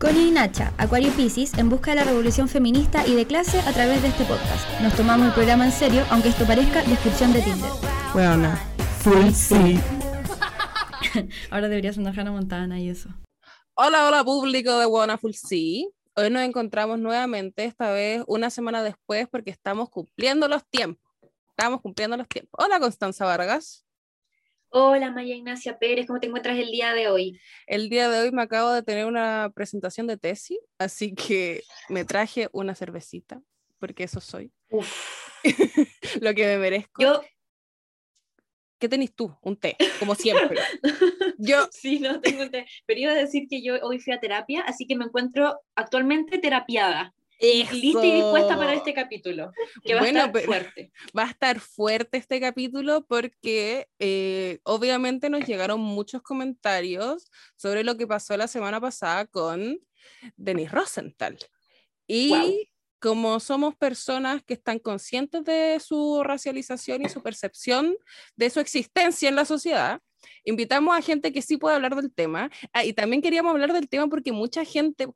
Connie y Nacha, Acuario Pisces, en busca de la revolución feminista y de clase a través de este podcast. Nos tomamos el programa en serio, aunque esto parezca descripción de Tinder. Bueno, full sí. Ahora deberías andar Hannah Montana y eso. Hola, hola público de Wanna Full Sí. Hoy nos encontramos nuevamente, esta vez una semana después, porque estamos cumpliendo los tiempos. Estamos cumpliendo los tiempos. Hola, Constanza Vargas. Hola Maya Ignacia Pérez, ¿cómo te encuentras el día de hoy? El día de hoy me acabo de tener una presentación de tesis, así que me traje una cervecita, porque eso soy. Lo que me merezco. Yo... ¿Qué tenés tú? Un té, como siempre. yo sí, no tengo té, pero iba a decir que yo hoy fui a terapia, así que me encuentro actualmente terapiada. Lista y dispuesta para este capítulo, que va a estar fuerte. Va a estar fuerte este capítulo porque eh, obviamente nos llegaron muchos comentarios sobre lo que pasó la semana pasada con Denis Rosenthal. Y como somos personas que están conscientes de su racialización y su percepción de su existencia en la sociedad, invitamos a gente que sí puede hablar del tema. Ah, y también queríamos hablar del tema porque mucha gente,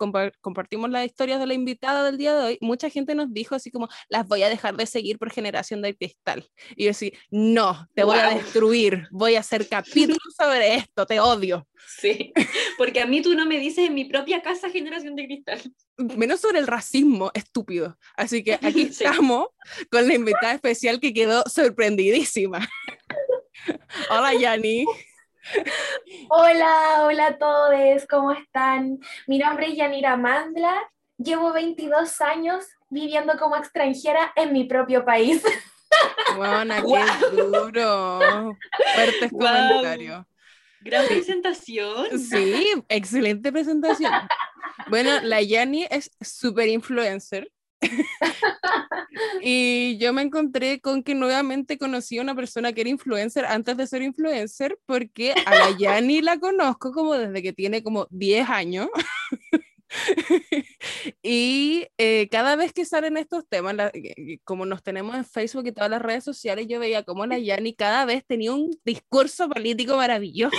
compartimos las historias de la invitada del día de hoy, mucha gente nos dijo así como, las voy a dejar de seguir por generación de cristal. Y yo decía, no, te voy a destruir, voy a hacer capítulos sobre esto, te odio. Sí, porque a mí tú no me dices en mi propia casa generación de cristal. Menos sobre el racismo, estúpido. Así que aquí estamos con la invitada especial que quedó sorprendidísima. Hola, Yani. Hola, hola a todos, ¿cómo están? Mi nombre es Yanira Mandla, llevo 22 años viviendo como extranjera en mi propio país. Buena, qué duro. Fuertes comentarios. Gran presentación. Sí, excelente presentación. Bueno, la Yani es super influencer. y yo me encontré con que nuevamente conocí a una persona que era influencer antes de ser influencer, porque a la Yani la conozco como desde que tiene como 10 años. y eh, cada vez que salen estos temas, como nos tenemos en Facebook y todas las redes sociales, yo veía como la Yani cada vez tenía un discurso político maravilloso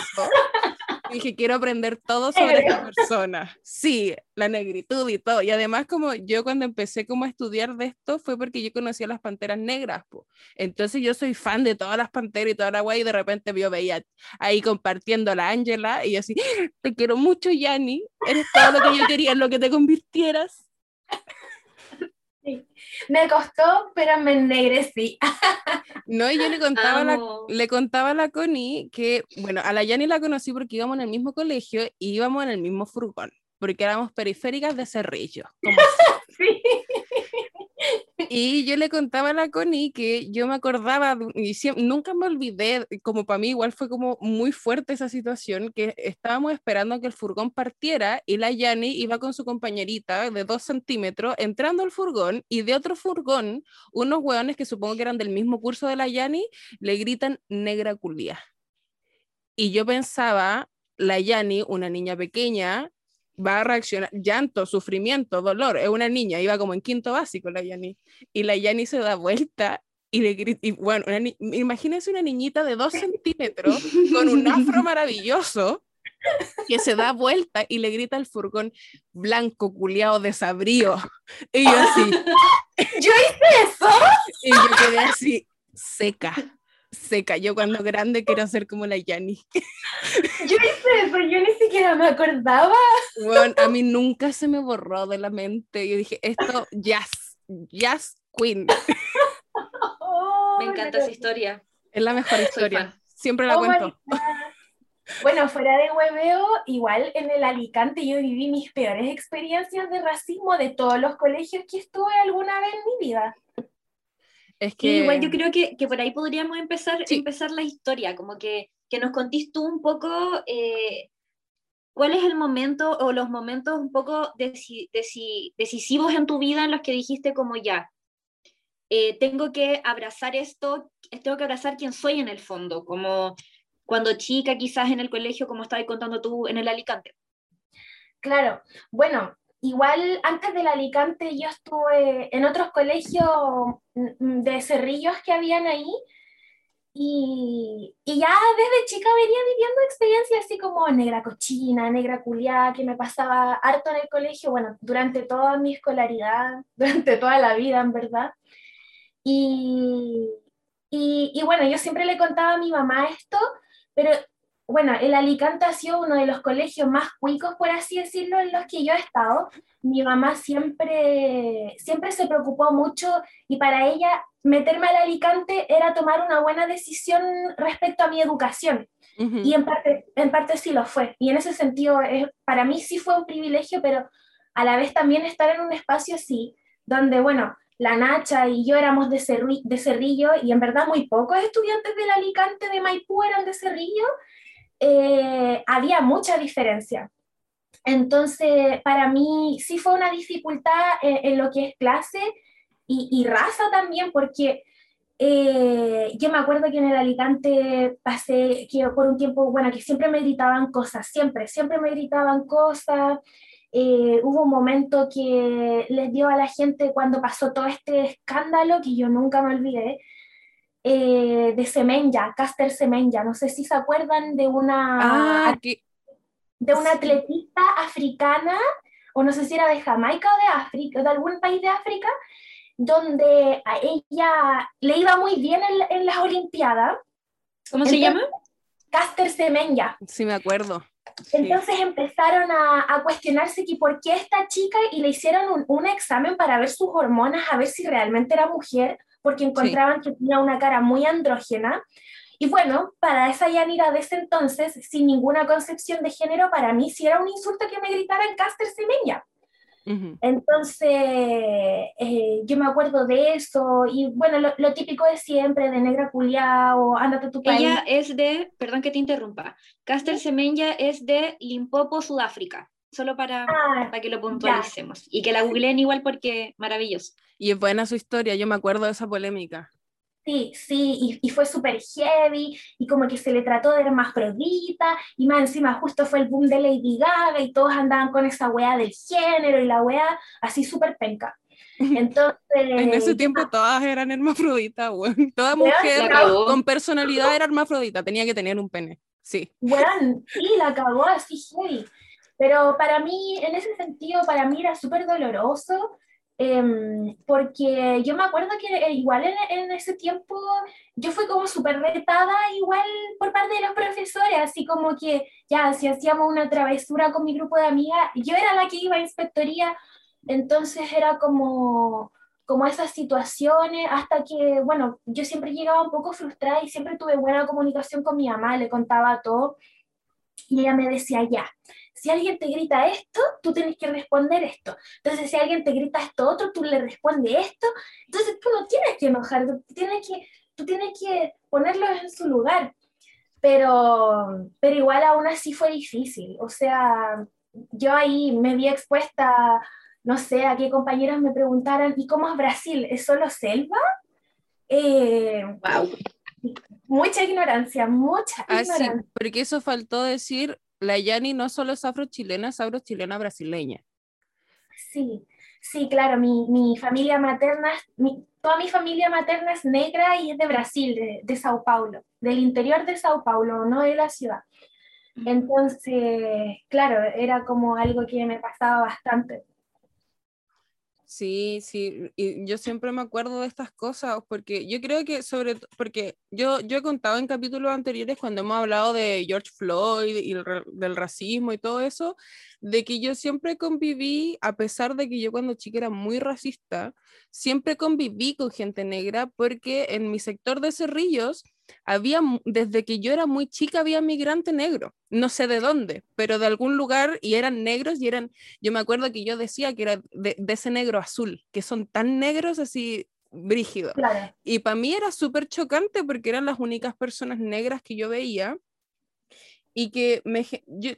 dije, quiero aprender todo sobre esta persona. Sí, la negritud y todo. Y además, como yo cuando empecé como a estudiar de esto, fue porque yo conocí a las panteras negras. Po. Entonces yo soy fan de todas las panteras y toda la guay, y de repente yo veía ahí compartiendo a la Ángela, y yo así, te quiero mucho, Yanni, eres todo lo que yo quería en lo que te convirtieras. Me costó, pero me ennegrecí. No, y yo le contaba, la, le contaba a la Connie que, bueno, a la Yani la conocí porque íbamos en el mismo colegio y íbamos en el mismo furgón, porque éramos periféricas de Cerrillo. sí. Y yo le contaba a la Connie que yo me acordaba, y nunca me olvidé, como para mí igual fue como muy fuerte esa situación, que estábamos esperando a que el furgón partiera y la Yani iba con su compañerita de dos centímetros entrando al furgón y de otro furgón, unos hueones que supongo que eran del mismo curso de la Yani, le gritan negra culia. Y yo pensaba, la Yani, una niña pequeña, va a reaccionar, llanto, sufrimiento, dolor, es una niña, iba como en quinto básico la Yani, y la Yani se da vuelta y le grita, y bueno, imagínense una niñita de dos centímetros con un afro maravilloso que se da vuelta y le grita al furgón blanco, culiado, desabrío. Y yo así. ¿Yo hice eso? Y yo quedé así, seca se cayó cuando grande quiero ser como la Yanni. Yo hice eso, yo ni siquiera me acordaba. Bueno, a mí nunca se me borró de la mente. Yo dije, esto, jazz, jazz queen. me encanta esa historia. Es la mejor historia. Siempre la oh, cuento. Bueno, fuera de hueveo, igual en el Alicante yo viví mis peores experiencias de racismo de todos los colegios que estuve alguna vez en mi vida. Es que... igual yo creo que, que, por ahí podríamos empezar, empezar la historia, como que, que nos contís tú un poco eh, cuál es el momento o los momentos un poco decisivos en tu vida en los que dijiste como ya, eh, tengo que abrazar esto, tengo que abrazar quién soy en el fondo, como cuando chica quizás en el colegio, como estabas contando tú en el Alicante. Claro, bueno, Igual antes del Alicante yo estuve en otros colegios mm, de cerrillos que habían ahí y, y, ya desde chica venía viviendo experiencias así como negra cochina, negra culiada, que me pasaba harto en el colegio, bueno, durante toda mi escolaridad, durante toda la vida, en verdad. Y, y, y bueno, yo siempre le contaba a mi mamá esto, pero bueno, el Alicante ha sido uno de los colegios más cuicos, por así decirlo, en los que yo he estado. Mi mamá siempre, siempre se preocupó mucho y para ella meterme al Alicante era tomar una buena decisión respecto a mi educación. Y en parte, en parte sí lo fue. Y en ese sentido, es, para mí sí fue un privilegio, pero a la vez también estar en un espacio así, donde, bueno, la Nacha y yo éramos de, de Cerrillo y en verdad muy pocos estudiantes del Alicante de Maipú eran de Cerrillo eh, había mucha diferencia. Entonces, para mí sí fue una dificultad en, lo que es clase y, raza también, porque eh, yo me acuerdo que en el Alicante pasé que por un tiempo, bueno, que siempre me gritaban cosas, siempre, siempre me gritaban cosas. Eh, hubo un momento que les dio a la gente cuando pasó todo este escándalo, que yo nunca me olvidé, eh, de Semenya, Caster Semenya. No sé si se acuerdan de una, ah, de una atletista africana, o no sé si era de Jamaica o de África, de algún país de África, donde a ella le iba muy bien en, las Olimpiadas. ¿Cómo se llama? Caster Semenya. Sí, me acuerdo. Entonces empezaron a, a, cuestionarse que por qué esta chica y le hicieron un, un, examen para ver sus hormonas, a ver si realmente era mujer porque encontraban que tenía una cara muy andrógena. Y bueno, para esa Yanira de ese entonces, sin ninguna concepción de género, para mí sí era un insulto que me gritaran Caster Semenya. Entonces, eh, yo me acuerdo de eso, y bueno, lo, típico de siempre, de negra culia o ándate tu país. Ella es de, perdón que te interrumpa, Caster Semenya es de Limpopo, Sudáfrica solo para, ah, para que lo puntualicemos. Y que la googleen igual porque maravilloso. Y es buena su historia, yo me acuerdo de esa polémica. Sí, sí, y, y fue súper heavy, y como que se le trató de hermafrodita, y más encima justo fue el boom de Lady Gaga, y todos andaban con esa weá del género, y la weá así súper penca. Entonces... en ese tiempo todas eran hermafroditas, Toda mujer con personalidad era hermafrodita, tenía que tener un pene, sí. Bueno, sí, la acabó así heavy. Pero para mí, en ese sentido, para mí era súper doloroso, em, porque yo me acuerdo que eh, igual en, en ese tiempo yo fui como súper retada igual por parte de los profesores, así como que ya, si hacíamos una travesura con mi grupo de amigas, yo era la que iba a inspectoría, entonces era como como esas situaciones, hasta que, bueno, yo siempre llegaba un poco frustrada y siempre tuve buena comunicación con mi mamá, le contaba todo, y ella me decía, ya, si alguien te grita esto, tú tienes que responder esto. Entonces, si alguien te grita esto otro, tú le respondes esto. Entonces, tú no tienes que enojar, tú tienes que, tú tienes que ponerlos en su lugar. Pero, pero igual aún así fue difícil. O sea, yo ahí me vi expuesta, no sé, a qué compañeros me preguntaran, ¿y cómo es Brasil? ¿Es solo selva? Eh, wow. Mucha ignorancia, mucha ah, ignorancia. Sí, porque eso faltó decir la Yani no solo es afro-chilena, es afro-chilena brasileña. Sí, sí, claro, mi, mi familia materna, mi, toda mi familia materna es negra y es de Brasil, de, de Sao Paulo, del interior de Sao Paulo, no de la ciudad. Entonces, claro, era como algo que me pasaba bastante. Sí, sí, y yo siempre me acuerdo de estas cosas porque yo creo que sobre, porque yo, yo he contado en capítulos anteriores cuando hemos hablado de George Floyd y del racismo y todo eso, de que yo siempre conviví, a pesar de que yo cuando chica era muy racista, siempre conviví con gente negra porque en mi sector de Cerrillos había, desde que yo era muy chica, había migrante negro, no sé de dónde, pero de algún lugar y eran negros y eran, yo me acuerdo que yo decía que era de, ese negro azul, que son tan negros así brígidos. Y para mí era súper chocante porque eran las únicas personas negras que yo veía y que me, yo,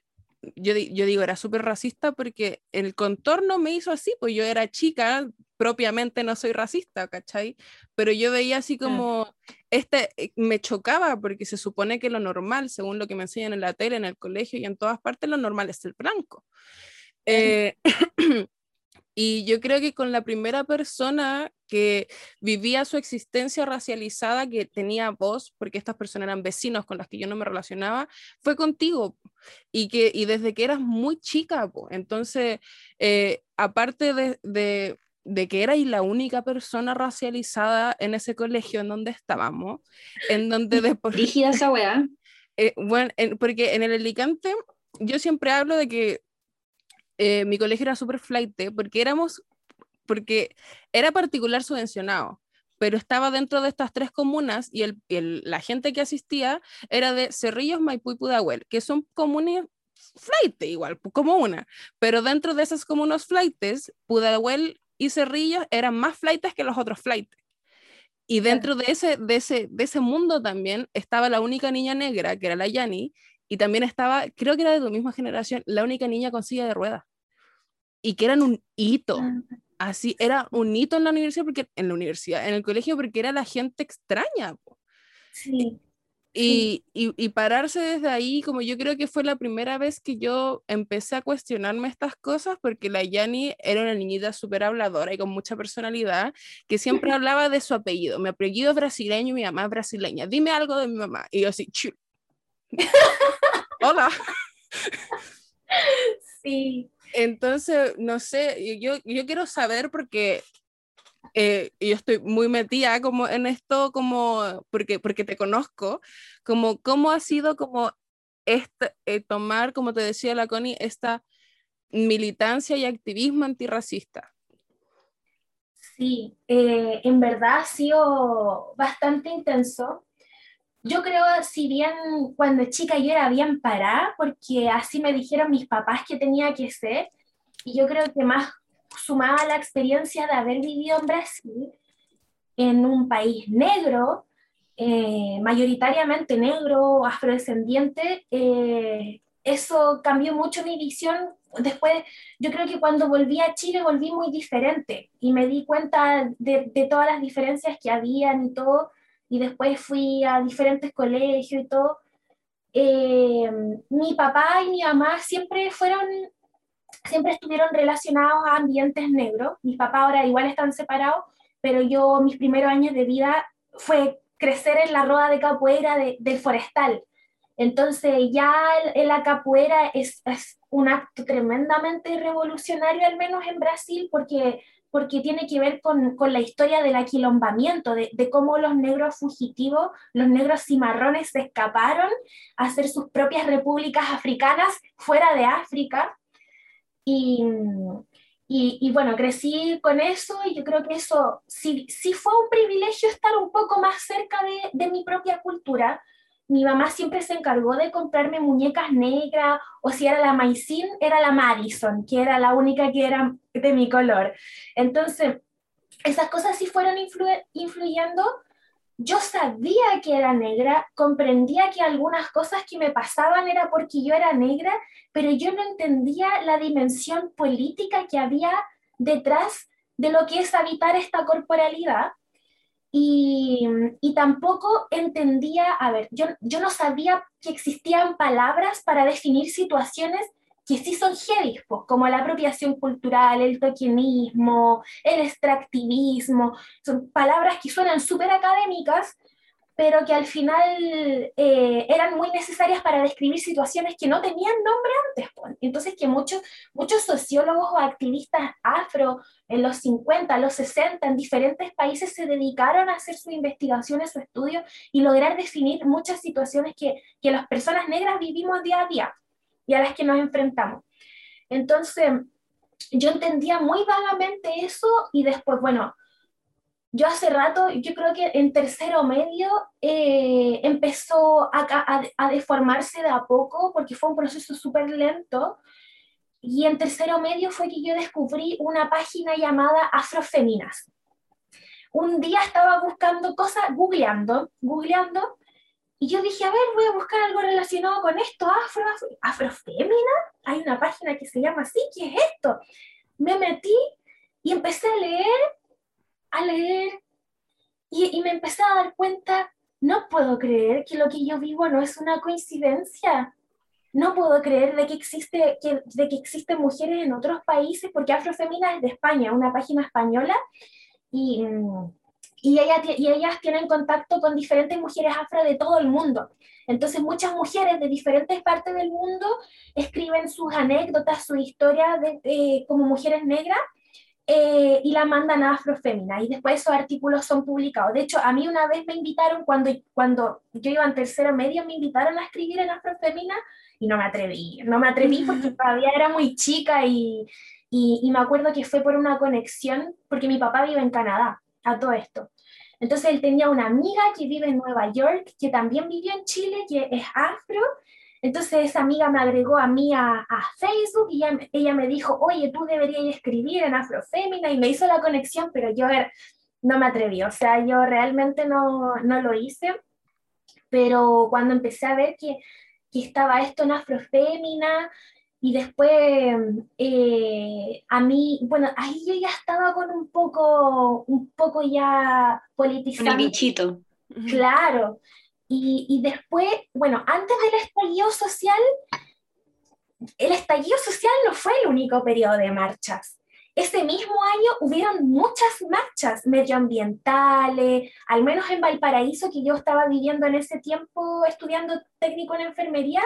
yo, yo digo, era súper racista porque el contorno me hizo así, pues yo era chica, propiamente no soy racista, ¿cachai? Pero yo veía así como, este, eh, me chocaba porque se supone que lo normal, según lo que me enseñan en la tele, en el colegio y en todas partes, lo normal es el blanco. Eh, Y yo creo que con la primera persona que vivía su existencia racializada, que tenía voz, porque estas personas eran vecinos con las que yo no me relacionaba, fue contigo. Y, que, y desde que eras muy chica, entonces, eh, aparte de, de, de que eras la única persona racializada en ese colegio en donde estábamos, en donde después... Rígida esa weá. Eh, bueno, porque en el Alicante yo siempre hablo de que eh, mi colegio era súper flight, porque éramos, porque era particular subvencionado, pero estaba dentro de estas tres comunas y el, la gente que asistía era de Cerrillos, Maipú y Pudahuel, que son comunes flight igual, como una, pero dentro de esas comunas flightes, Pudahuel y Cerrillos eran más flightes que los otros flights. Y dentro de ese, de, ese, de ese mundo también estaba la única niña negra, que era la Yani, y también estaba, creo que era de tu misma generación, la única niña con silla de ruedas. Y que eran un hito. Ah. Así, era un hito en la universidad, porque en la universidad, en el colegio, porque era la gente extraña. Sí. Y, y, y, pararse desde ahí, como yo creo que fue la primera vez que yo empecé a cuestionarme estas cosas, porque la Yani era una niñita súper habladora y con mucha personalidad, que siempre hablaba de su apellido. Mi apellido es brasileño y mi mamá es brasileña. Dime algo de mi mamá. Y yo así, Hola. Sí. Entonces, no sé, yo, yo quiero saber porque eh, yo estoy muy metida como en esto, como porque, porque te conozco, como cómo ha sido como este, eh, tomar, como te decía la Connie, esta militancia y activismo antirracista. Sí, eh, en verdad ha sido bastante intenso yo creo, si bien cuando chica yo era bien parada, porque así me dijeron mis papás que tenía que ser, y yo creo que más sumaba la experiencia de haber vivido en Brasil, en un país negro, eh, mayoritariamente negro, afrodescendiente, eh, eso cambió mucho mi visión. Después, yo creo que cuando volví a Chile volví muy diferente y me di cuenta de, de todas las diferencias que habían y todo y después fui a diferentes colegios y todo, eh, mi papá y mi mamá siempre fueron, siempre estuvieron relacionados a ambientes negros. Mis papás ahora igual están separados, pero yo mis primeros años de vida fue crecer en la roda de capoeira del forestal. Entonces ya la capoeira es, es, un acto tremendamente revolucionario, al menos en Brasil, porque porque tiene que ver con, con la historia del aquilombamiento, de, de, cómo los negros fugitivos, los negros cimarrones se escaparon a hacer sus propias repúblicas africanas fuera de África. Y, y, y, bueno, crecí con eso y yo creo que eso sí, sí fue un privilegio estar un poco más cerca de, de mi propia cultura, mi mamá siempre se encargó de comprarme muñecas negras, o si era la Maicín, era la Madison, que era la única que era de mi color. Entonces, esas cosas sí fueron influyendo. Yo sabía que era negra, comprendía que algunas cosas que me pasaban era porque yo era negra, pero yo no entendía la dimensión política que había detrás de lo que es habitar esta corporalidad. Y, tampoco entendía, a ver, yo, yo no sabía que existían palabras para definir situaciones que sí son heavy, pues, como la apropiación cultural, el tokenismo, el extractivismo, son palabras que suenan súper académicas, pero que al final eh, eran muy necesarias para describir situaciones que no tenían nombre antes. Pues. Entonces que muchos, muchos sociólogos o activistas afro en los 50, los 60, en diferentes países se dedicaron a hacer sus investigaciones, su estudio y lograr definir muchas situaciones que, que las personas negras vivimos día a día y a las que nos enfrentamos. Entonces, yo entendía muy vagamente eso y después, bueno, yo hace rato, yo creo que en tercero medio eh, empezó a, a, deformarse de a poco porque fue un proceso súper lento. Y en tercero medio fue que yo descubrí una página llamada Afrofeminas. Un día estaba buscando cosas, googleando, googleando, y yo dije, a ver, voy a buscar algo relacionado con esto, afro, afrofémina. Hay una página que se llama así, ¿qué es esto? Me metí y empecé a leer a leer y, me empecé a dar cuenta, no puedo creer que lo que yo vivo no es una coincidencia. no puedo creer de que, existe, que, de que existen mujeres en otros países, porque Afrofemina es de España, una página española, y, y, ella, y ellas tienen contacto con diferentes mujeres afro de todo el mundo. Entonces muchas mujeres de diferentes partes del mundo escriben sus anécdotas, su historia de, como mujeres negras eh, y la mandan a Afrofemina y después esos artículos son publicados. De hecho, a mí una vez me invitaron, cuando, cuando yo iba en tercero medio, me invitaron a escribir en Afrofemina y no me atreví, no me atreví porque todavía era muy chica y, y, y me acuerdo que fue por una conexión, porque mi papá vive en Canadá, a todo esto. Entonces él tenía una amiga que vive en Nueva York, que también vivió en Chile, que es afro. Entonces esa amiga me agregó a mí a, Facebook y ella, me dijo, oye, tú deberías escribir en Afrofémina y me hizo la conexión, pero yo no me atreví, o sea, yo realmente no, no lo hice. Pero cuando empecé a ver que, que estaba esto en Afrofémina, y después, eh, a mí, bueno, ahí yo ya estaba con un poco, un poco ya politizado. Un bichito. Claro. Y, después, bueno, antes del estallido social, el estallido social no fue el único periodo de marchas. Ese mismo año hubieron muchas marchas medioambientales, al menos en Valparaíso, que yo estaba viviendo en ese tiempo estudiando técnico en enfermería,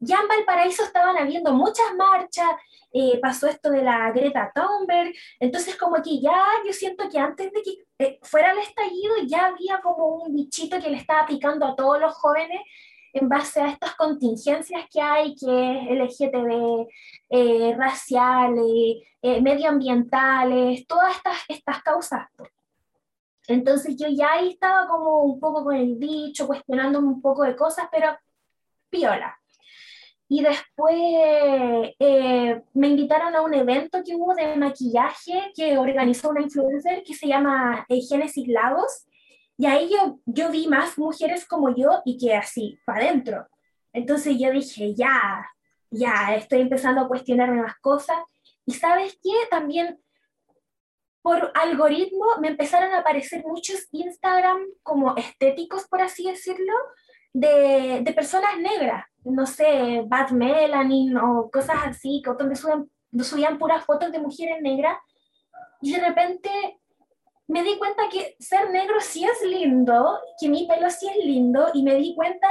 ya en Valparaíso estaban habiendo muchas marchas, eh, pasó esto de la Greta Thunberg, entonces como que ya yo siento que antes de que eh, fuera el estallido ya había como un bichito que le estaba picando a todos los jóvenes en base a estas contingencias que hay, que es LGTB, eh, raciales, medioambientales, todas estas, estas causas. Entonces yo ya ahí estaba como un poco con el bicho, cuestionándome un poco de cosas, pero piola. Y después eh, me invitaron a un evento que hubo de maquillaje que organizó una influencer que se llama eh, Génesis Lagos. Y ahí yo, yo vi más mujeres como yo y que así, para adentro. Entonces yo dije, ya, ya, estoy empezando a cuestionarme más cosas. Y sabes qué, también por algoritmo me empezaron a aparecer muchos Instagram como estéticos, por así decirlo, de, de personas negras no sé, Bad Melanin o cosas así, donde subían, subían puras fotos de mujeres negras, y de repente me di cuenta que ser negro sí es lindo, que mi pelo sí es lindo, y me di cuenta,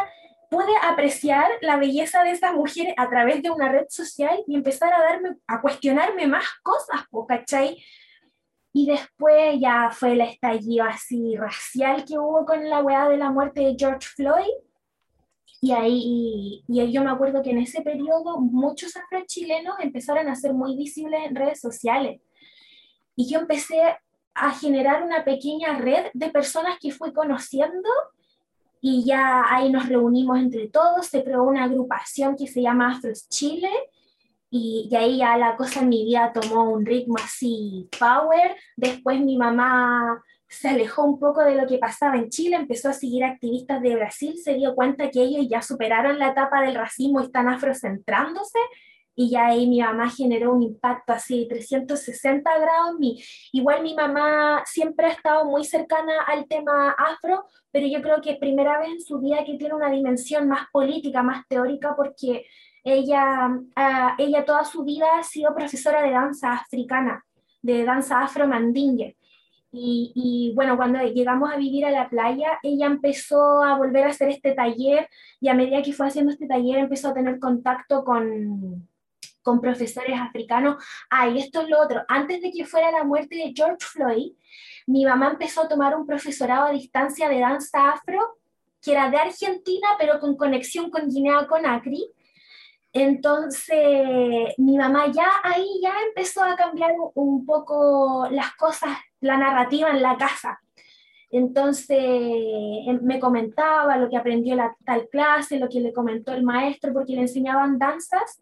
pude apreciar la belleza de esas mujeres a través de una red social y empezar a darme, a cuestionarme más cosas, ¿cachai? Y después ya fue el estallido así racial que hubo con la weá de la muerte de George Floyd, y ahí, y, yo me acuerdo que en ese periodo muchos afrochilenos empezaron a ser muy visibles en redes sociales. Y yo empecé a generar una pequeña red de personas que fui conociendo y ya ahí nos reunimos entre todos, se creó una agrupación que se llama Afros Chile y, y, ahí ya la cosa en mi vida tomó un ritmo así power. Después mi mamá se alejó un poco de lo que pasaba en Chile, empezó a seguir activistas de Brasil, se dio cuenta que ellos ya superaron la etapa del racismo y están afrocentrándose, y ya ahí mi mamá generó un impacto así de 360 grados. Mi, igual mi mamá siempre ha estado muy cercana al tema afro, pero yo creo que primera vez en su vida que tiene una dimensión más política, más teórica, porque ella, uh, ella toda su vida ha sido profesora de danza africana, de danza afro-mandingue. Y, bueno, cuando llegamos a vivir a la playa, ella empezó a volver a hacer este taller y a medida que fue haciendo este taller empezó a tener contacto con, con profesores africanos. Ah, y esto es lo otro. Antes de que fuera la muerte de George Floyd, mi mamá empezó a tomar un profesorado a distancia de danza afro, que era de Argentina, pero con conexión con Guinea-Conakry. Entonces, mi mamá ya ahí ya empezó a cambiar un poco las cosas la narrativa en la casa. Entonces em, me comentaba lo que aprendió en la tal clase, lo que le comentó el maestro, porque le enseñaban danzas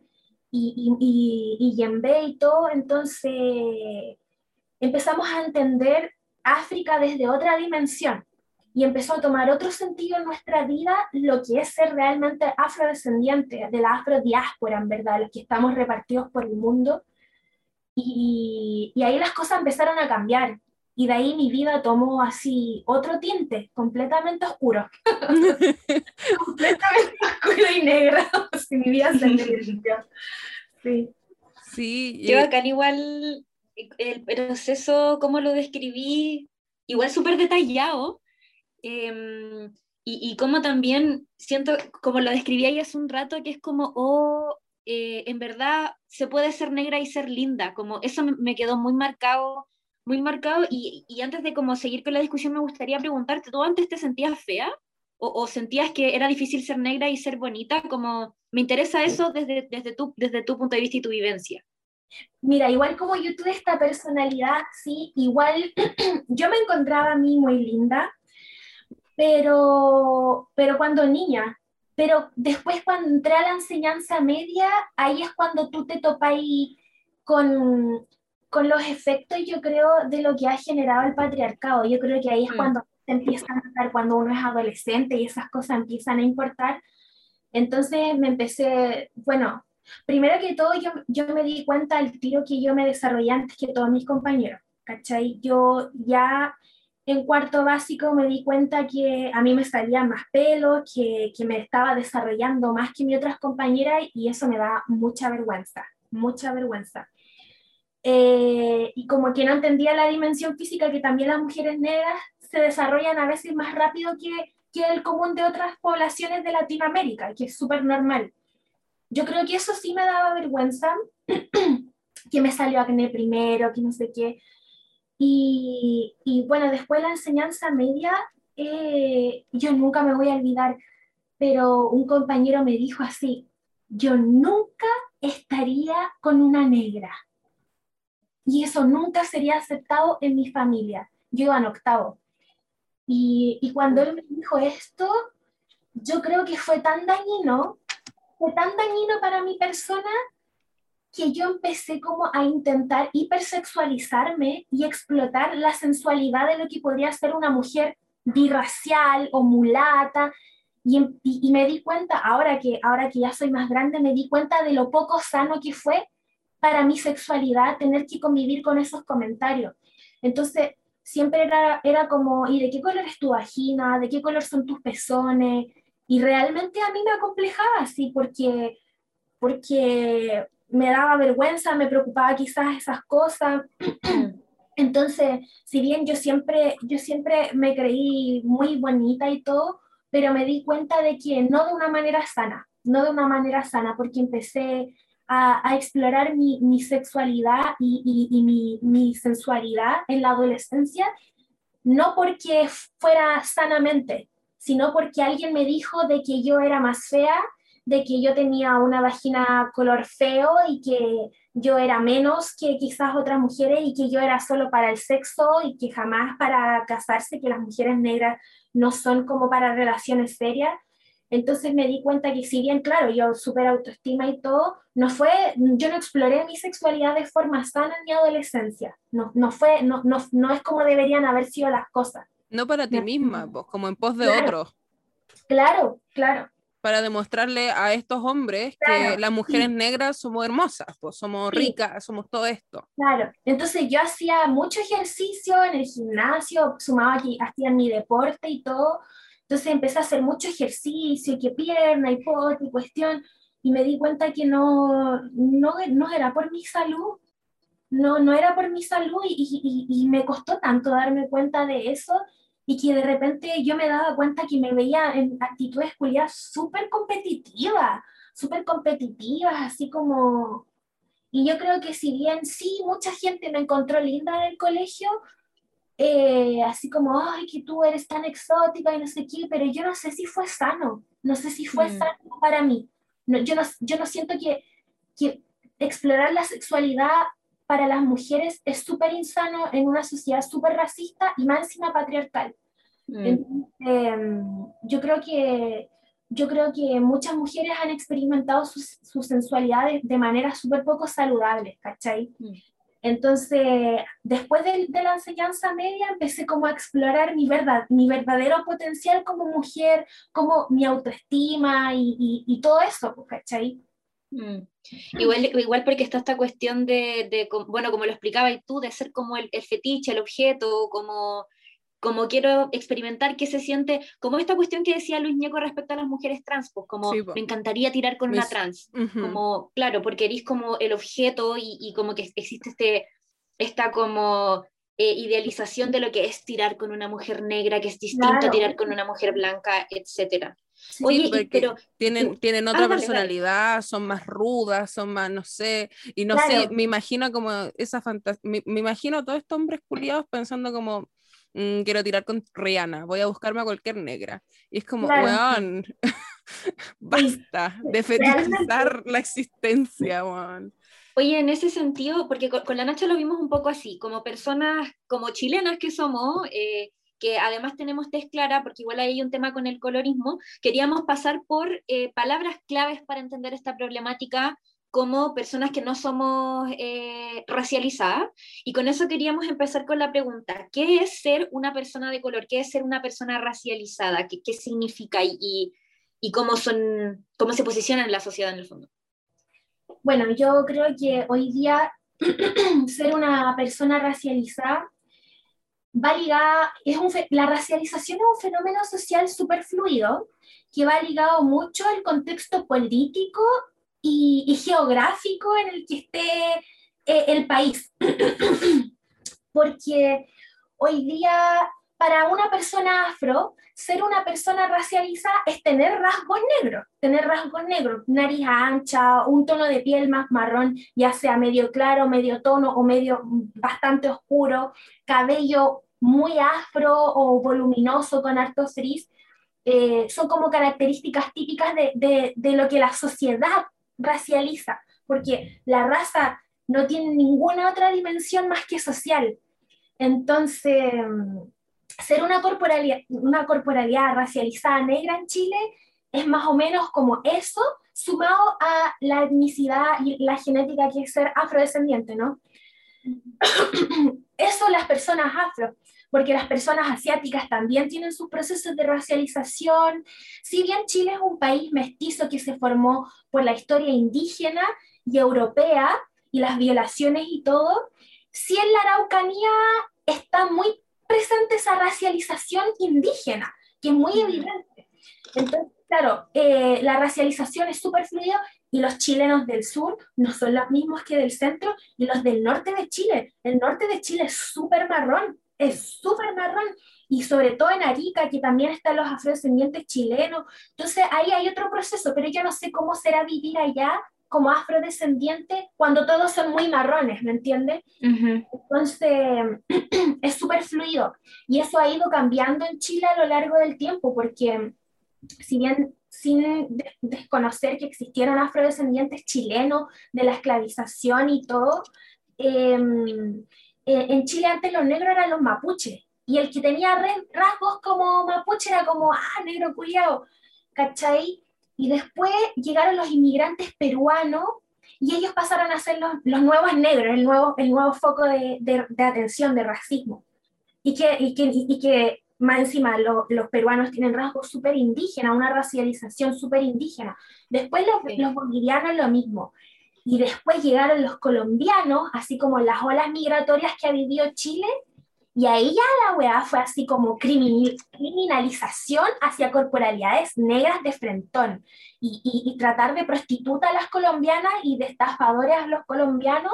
y, y, y, y y todo. Entonces empezamos a entender África desde otra dimensión y empezó a tomar otro sentido en nuestra vida lo que es ser realmente afrodescendiente, de la afrodiáspora, en verdad, los que estamos repartidos por el mundo. Y, y ahí las cosas empezaron a cambiar y de ahí mi vida tomó así otro tinte, completamente oscuro. completamente oscuro y negro. Así mi vida se Sí. Sí. Yo acá igual el proceso, como lo describí, igual súper detallado. Em, y, y como también siento, como lo describí ahí hace un rato, que es como, oh, eh, en verdad se puede ser negra y ser linda, como eso me quedó muy marcado muy marcado. Y, y, antes de como seguir con la discusión, me gustaría preguntarte, ¿tú antes te sentías fea? ¿O, sentías que era difícil ser negra y ser bonita? Como, me interesa eso desde, desde, tu, desde tu punto de vista y tu vivencia. Mira, igual como yo tuve esta personalidad, sí, igual yo me encontraba a mí muy linda, pero, pero cuando niña, pero después cuando entré a la enseñanza media, ahí es cuando tú te topas con, con los efectos, yo creo, de lo que ha generado el patriarcado. Yo creo que ahí es mm. cuando se empieza a notar, cuando uno es adolescente y esas cosas empiezan a importar. Entonces me empecé, bueno, primero que todo yo, yo me di cuenta del tiro que yo me desarrollé antes que todos mis compañeros, ¿cachai? Yo ya en cuarto básico me di cuenta que a mí me salía más pelo, que, que me estaba desarrollando más que mis otras compañeras y eso me da mucha vergüenza, mucha vergüenza. Eh, y como que no entendía la dimensión física que también las mujeres negras se desarrollan a veces más rápido que, que el común de otras poblaciones de Latinoamérica, que es súper normal. Yo creo que eso sí me daba vergüenza, que me salió acné primero, que no sé qué. Y, y bueno, después la enseñanza media, eh, yo nunca me voy a olvidar, pero un compañero me dijo así, yo nunca estaría con una negra y eso nunca sería aceptado en mi familia. Yo iba en octavo. Y, y cuando él me dijo esto, yo creo que fue tan dañino, fue tan dañino para mi persona que yo empecé como a intentar hipersexualizarme y explotar la sensualidad de lo que podría ser una mujer birracial o mulata. Y, y, y, me di cuenta, ahora que, ahora que ya soy más grande, me di cuenta de lo poco sano que fue para mi sexualidad tener que convivir con esos comentarios. Entonces, siempre era, era como, ¿y de qué color es tu vagina? ¿De qué color son tus pezones? Y realmente a mí me acomplejaba así porque, porque me daba vergüenza, me preocupaba quizás esas cosas. Entonces, si bien yo siempre, yo siempre me creí muy bonita y todo, pero me di cuenta de que no de una manera sana, no de una manera sana, porque empecé a, explorar mi, mi sexualidad y, y, mi, mi, sensualidad en la adolescencia, no porque fuera sanamente, sino porque alguien me dijo de que yo era más fea, de que yo tenía una vagina color feo y que yo era menos que quizás otras mujeres y que yo era solo para el sexo y que jamás para casarse, que las mujeres negras no son como para relaciones serias. Entonces me di cuenta que si bien, claro, yo super autoestima y todo, no fue, yo no exploré mi sexualidad de forma sana en mi adolescencia. No, no fue, no, no, no es como deberían haber sido las cosas. No para ti misma, pues, como en pos de otros. Claro, claro. Para demostrarle a estos hombres que las mujeres negras somos hermosas, pues somos ricas, somos todo esto. Claro, entonces yo hacía mucho ejercicio en el gimnasio, sumaba aquí, hacía mi deporte y todo, entonces empecé a hacer mucho ejercicio, y que pierna y pot y cuestión, y me di cuenta que no, no, no era por mi salud, no, no era por mi salud y, y, y, me costó tanto darme cuenta de eso y que de repente yo me daba cuenta que me veía en actitudes culiadas súper competitivas, súper competitivas, así como... Y yo creo que si bien sí, mucha gente me encontró linda en el colegio, eh, así como, ay, que tú eres tan exótica y no sé qué, pero yo no sé si fue sano, no sé si fue mm. sano para mí. No, yo, no, yo no siento que, que explorar la sexualidad para las mujeres es súper insano en una sociedad súper racista y más encima patriarcal. Mm. Em, yo creo que yo creo que muchas mujeres han experimentado su, su sensualidad de, de manera súper poco saludable, ¿cachai? Mm. Entonces, después de, la enseñanza media, empecé como a explorar mi, verdad, mi verdadero potencial como mujer, como mi autoestima y, y, todo eso, pues, ¿cachai? Mm. Igual, igual porque está esta cuestión de, de bueno, como lo explicabas tú, de ser como el, el, fetiche, el objeto, como, como quiero experimentar qué se siente, como esta cuestión que decía Luis Ñeco respecto a las mujeres trans, pues como me encantaría tirar con una trans, como, claro, porque eres como el objeto y, y como que existe este, esta como eh, idealización de lo que es tirar con una mujer negra, que es distinto a tirar con una mujer blanca, etc. Oye, pero tienen, tienen otra personalidad, son más rudas, son más, no sé, y no sé, me imagino como esa fantasía, me, imagino a todos estos hombres culiados pensando como, mm, quiero tirar con Rihanna, voy a buscarme a cualquier negra. Y es como, weón, basta de fetichizar la existencia, weón. Oye, en ese sentido, porque con, la Nacha lo vimos un poco así, como personas, como chilenas que somos, eh, que además tenemos test clara, porque igual hay un tema con el colorismo, queríamos pasar por eh, palabras claves para entender esta problemática como personas que no somos eh, racializadas. Y con eso queríamos empezar con la pregunta, ¿qué es ser una persona de color? ¿Qué es ser una persona racializada? ¿Qué, qué significa y, y, cómo, son, cómo se posicionan en la sociedad en el fondo? Bueno, yo creo que hoy día ser una persona racializada va ligada, es un, la racialización es un fenómeno social súper fluido que va ligado mucho al contexto político y, geográfico en el que esté eh, el país. Porque hoy día para una persona afro, ser una persona racializada es tener rasgos negros, tener rasgos negros, nariz ancha, un tono de piel más marrón, ya sea medio claro, medio tono o medio bastante oscuro, cabello muy afro o voluminoso con harto frizz, eh, son como características típicas de, de lo que la sociedad racializa, porque la raza no tiene ninguna otra dimensión más que social. Entonces, ser una corporalidad, una corporalidad racializada negra en Chile es más o menos como eso, sumado a la etnicidad y la genética que es ser afrodescendiente, ¿no? Eso las personas afro, porque las personas asiáticas también tienen sus procesos de racialización. Si bien Chile es un país mestizo que se formó por la historia indígena y europea y las violaciones y todo, si en la Araucanía está muy presente esa racialización indígena, que es muy evidente. Entonces, claro, eh, la racialización es súper fluida y los chilenos del sur no son los mismos que del centro y los del norte de Chile. El norte de Chile es súper marrón, es súper marrón y sobre todo en Arica, que también están los afrodescendientes chilenos. Entonces ahí hay otro proceso, pero yo no sé cómo será vivir allá como afrodescendiente cuando todos son muy marrones, ¿me entiendes? Entonces, es súper fluido. Y eso ha ido cambiando en Chile a lo largo del tiempo, porque si bien sin desconocer que existieron afrodescendientes chilenos de la esclavización y todo, em, eh, en Chile antes los negros eran los mapuches. Y el que tenía rasgos como mapuche era como, ah, negro culiao, ¿cachai? Y después llegaron los inmigrantes peruanos y ellos pasaron a ser los, los nuevos negros, el nuevo, el nuevo foco de, de, atención, de racismo. Y que, y que, y que más encima los peruanos tienen rasgos súper indígenas, una racialización súper indígena. Después los, los bolivianos lo mismo. Y después llegaron los colombianos, así como las olas migratorias que ha vivido Chile, y ahí ya la weá fue así como criminalización hacia corporalidades negras de frentón y, tratar de prostituta a las colombianas y de estafadores a los colombianos.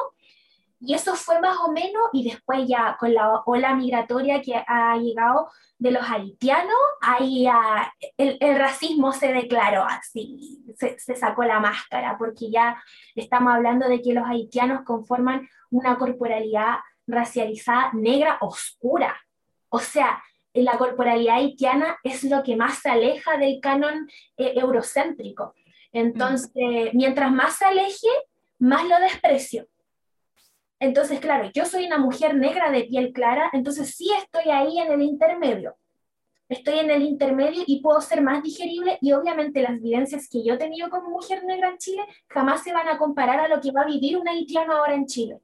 Y eso fue más o menos, y después ya con la ola migratoria que ha llegado de los haitianos, ahí el, racismo se declaró así, se, se sacó la máscara, porque ya estamos hablando de que los haitianos conforman una corporalidad racializada negra oscura. O sea, la corporalidad haitiana es lo que más se aleja del canon eh, eurocéntrico. Entonces, mientras más se aleje, más lo desprecio. Entonces, claro, yo soy una mujer negra de piel clara, entonces sí estoy ahí en el intermedio. Estoy en el intermedio y puedo ser más digerible y obviamente las vivencias que yo he tenido como mujer negra en Chile jamás se van a comparar a lo que va a vivir un haitiano ahora en Chile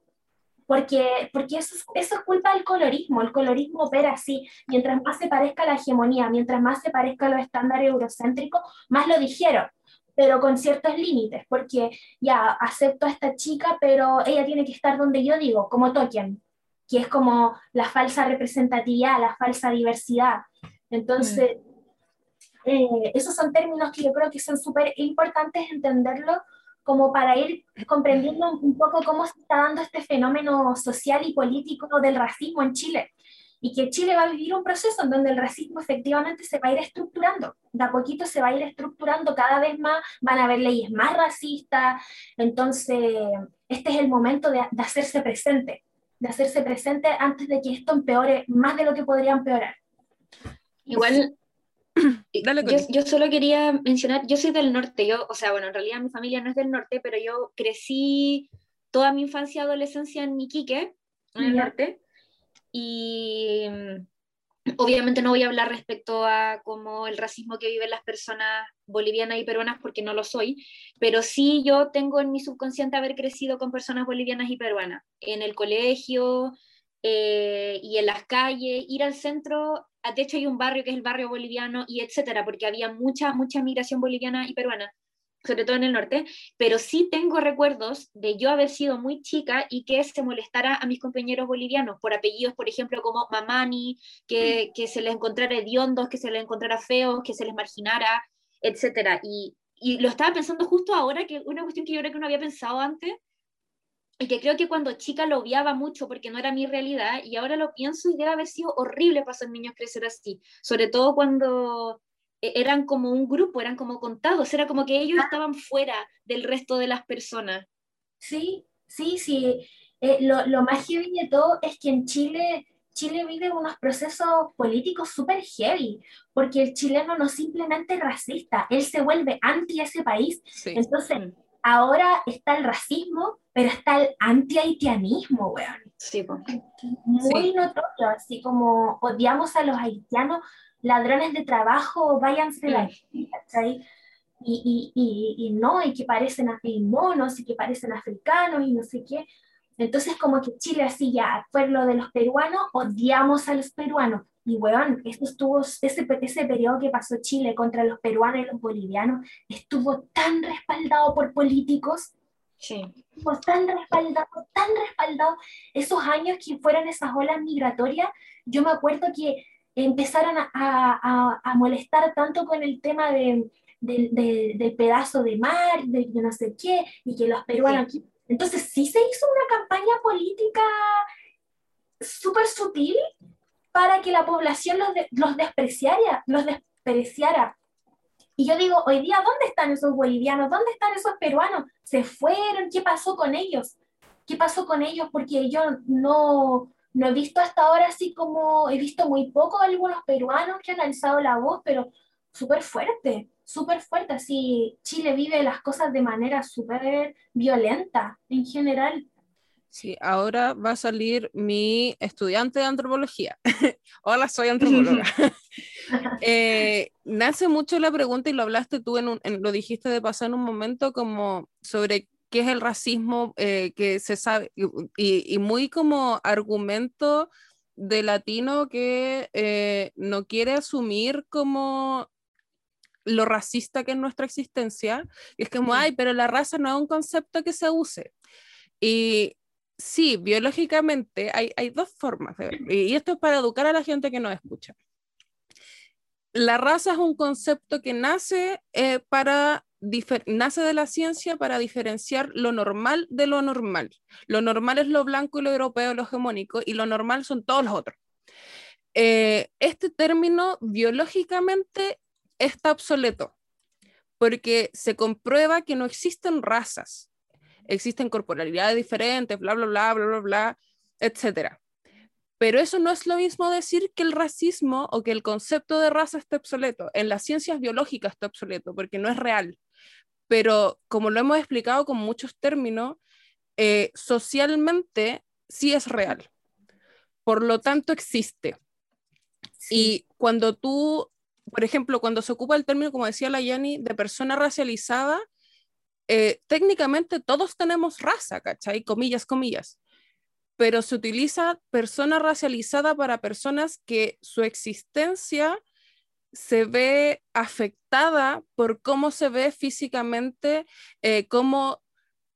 porque, porque eso, es, culpa del colorismo, el colorismo opera así, mientras más se parezca a la hegemonía, mientras más se parezca a los estándares eurocéntricos, más lo dijeron. Pero con ciertos límites, porque ya acepto a esta chica, pero ella tiene que estar donde yo digo, como Tolkien, que es como la falsa representatividad, la falsa diversidad. Entonces, mm. eh, esos son términos que yo creo que son súper importantes entenderlo como para ir comprendiendo un poco cómo se está dando este fenómeno social y político del racismo en Chile. Y que Chile va a vivir un proceso en donde el racismo efectivamente se va a ir estructurando. De a poquito se va a ir estructurando cada vez más, van a haber leyes más racistas. Entonces, este es el momento de, de hacerse presente, de hacerse presente antes de que esto empeore más de lo que podría empeorar. Igual yo, yo, solo quería mencionar, yo soy del norte, yo, o sea, bueno, en realidad mi familia no es del norte, pero yo crecí toda mi infancia y adolescencia en Iquique, en el norte, y mm, obviamente no voy a hablar respecto a como el racismo que viven las personas bolivianas y peruanas porque no lo soy, pero sí yo tengo en mi subconsciente haber crecido con personas bolivianas y peruanas, en el colegio, eh, y en las calles, ir al centro, ah, de hecho hay un barrio que es el barrio boliviano y etcétera, porque había mucha, mucha migración boliviana y peruana, sobre todo en el norte, pero sí tengo recuerdos de yo haber sido muy chica y que se molestara a mis compañeros bolivianos por apellidos, por ejemplo, como Mamani, que, que se les encontrara hediondos, que se les encontrara feos, que se les marginara, etcétera. Y, y lo estaba pensando justo ahora, que una cuestión que yo creo que no había pensado antes, y que creo que cuando chica lo odiaba mucho porque no era mi realidad y ahora lo pienso y debe haber sido horrible para esos niños crecer así, sobre todo cuando eran como un grupo, eran como contados, era como que ellos ah. estaban fuera del resto de las personas. Sí, sí, sí. Eh, lo, lo, más heavy de todo es que en Chile, Chile vive unos procesos políticos súper heavy, porque el chileno no simplemente es racista, él se vuelve anti ese país. Entonces, mm ahora está el racismo, pero está el anti-haitianismo, weón. Sí, Muy notorio, así como odiamos a los haitianos, ladrones de trabajo, váyanse de la ¿cachai? Y, y, y, no, y que parecen monos, y que parecen africanos, y no sé qué. Entonces, como que Chile así ya fue lo de los peruanos, odiamos a los peruanos. Y weón, eso estuvo, ese, ese periodo que pasó Chile contra los peruanos y los bolivianos estuvo tan respaldado por políticos. Sí. Estuvo tan respaldado, tan respaldado. Esos años que fueron esas olas migratorias, yo me acuerdo que empezaron a, a, a molestar tanto con el tema de, de, del pedazo de mar, de, no sé qué, y que los peruanos. Entonces sí se hizo una campaña política súper sutil para que la población los, los despreciara, los despreciara. Y yo digo, hoy día, ¿dónde están esos bolivianos? ¿Dónde están esos peruanos? ¿Se fueron? ¿Qué pasó con ellos? ¿Qué pasó con ellos? Porque yo no, no he visto hasta ahora así como, he visto muy poco algunos peruanos que han alzado la voz, pero súper fuerte, súper fuerte. Así Chile vive las cosas de manera súper violenta en general. Sí, ahora va a salir mi estudiante de antropología. Hola, soy antropóloga. eh, nace mucho la pregunta y lo hablaste tú, en, un, lo dijiste de pasar en un momento como sobre qué es el racismo eh, que se sabe y, y, muy como argumento de latino que eh, no quiere asumir como lo racista que es nuestra existencia. Y es como, ay, pero la raza no es un concepto que se use. Y sí, biológicamente hay, hay dos formas de verlo, y esto es para educar a la gente que nos escucha. La raza es un concepto que nace, eh, para nace de la ciencia para diferenciar lo normal de lo normal. Lo normal es lo blanco y lo europeo, lo hegemónico, y lo normal son todos los otros. Eh, este término biológicamente está obsoleto porque se comprueba que no existen razas existen corporalidades diferentes, bla, bla, bla, bla, bla, bla, etc. Pero eso no es lo mismo decir que el racismo o que el concepto de raza está obsoleto. En las ciencias biológicas está obsoleto porque no es real. Pero como lo hemos explicado con muchos términos, eh, socialmente sí es real. Por lo tanto, existe. Y cuando tú, por ejemplo, cuando se ocupa el término, como decía la Yanni, de persona racializada, eh, técnicamente todos tenemos raza, ¿cachai? Comillas, comillas. Pero se utiliza persona racializada para personas que su existencia se ve afectada por cómo se ve físicamente, eh, cómo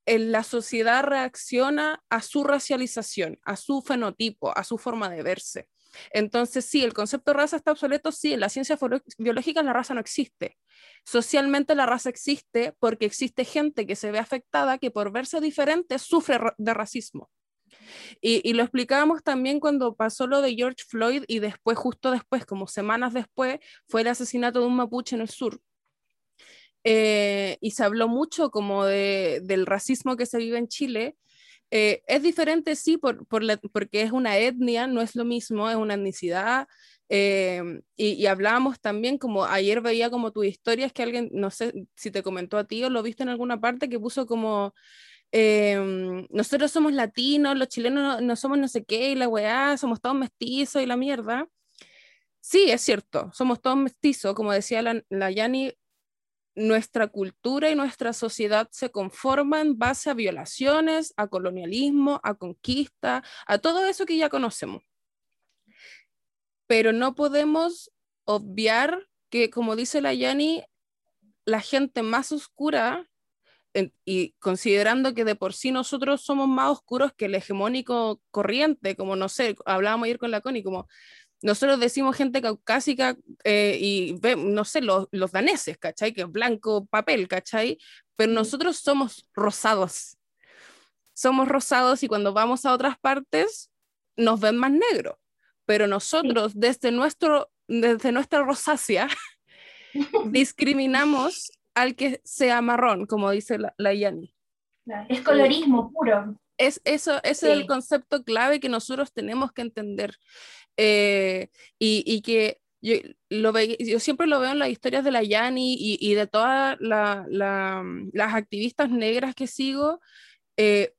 la sociedad reacciona a su racialización, a su fenotipo, a su forma de verse. Entonces, sí, el concepto de raza está obsoleto, sí, en la ciencia biológica la raza no existe. Socialmente la raza existe porque existe gente que se ve afectada, que por verse diferente sufre de racismo. Y, lo explicábamos también cuando pasó lo de George Floyd y después, justo después, como semanas después, fue el asesinato de un mapuche en el sur. Eh, y se habló mucho como de, del racismo que se vive en Chile. Eh, es diferente, sí, por, por porque es una etnia, no es lo mismo, es una etnicidad. Eh, y, y, hablábamos también, como ayer veía como tu historia, es que alguien, no sé si te comentó a ti o lo viste en alguna parte, que puso como Em, nosotros somos latinos, los chilenos no, somos no sé qué, y la weá, somos todos mestizos y la mierda. Sí, es cierto, somos todos mestizos, como decía la, la Yani, nuestra cultura y nuestra sociedad se conforman en base a violaciones, a colonialismo, a conquista, a todo eso que ya conocemos. Pero no podemos obviar que, como dice la Yani, la gente más oscura y considerando que de por sí nosotros somos más oscuros que el hegemónico corriente, como no sé, hablábamos ayer con la Connie, como nosotros decimos gente caucásica eh, y no sé, los, los, daneses, ¿cachai? Que es blanco papel, ¿cachai? Pero nosotros somos rosados. Somos rosados y cuando vamos a otras partes nos ven más negros. Pero nosotros, desde, nuestro, desde nuestra rosácea, discriminamos al que sea marrón, como dice la, la Yani. Es colorismo puro. Es, eso, ese es el concepto clave que nosotros tenemos que entender. Eh, y, que yo, lo ve, yo siempre lo veo en las historias de la Yani y, de todas las activistas negras que sigo. Eh,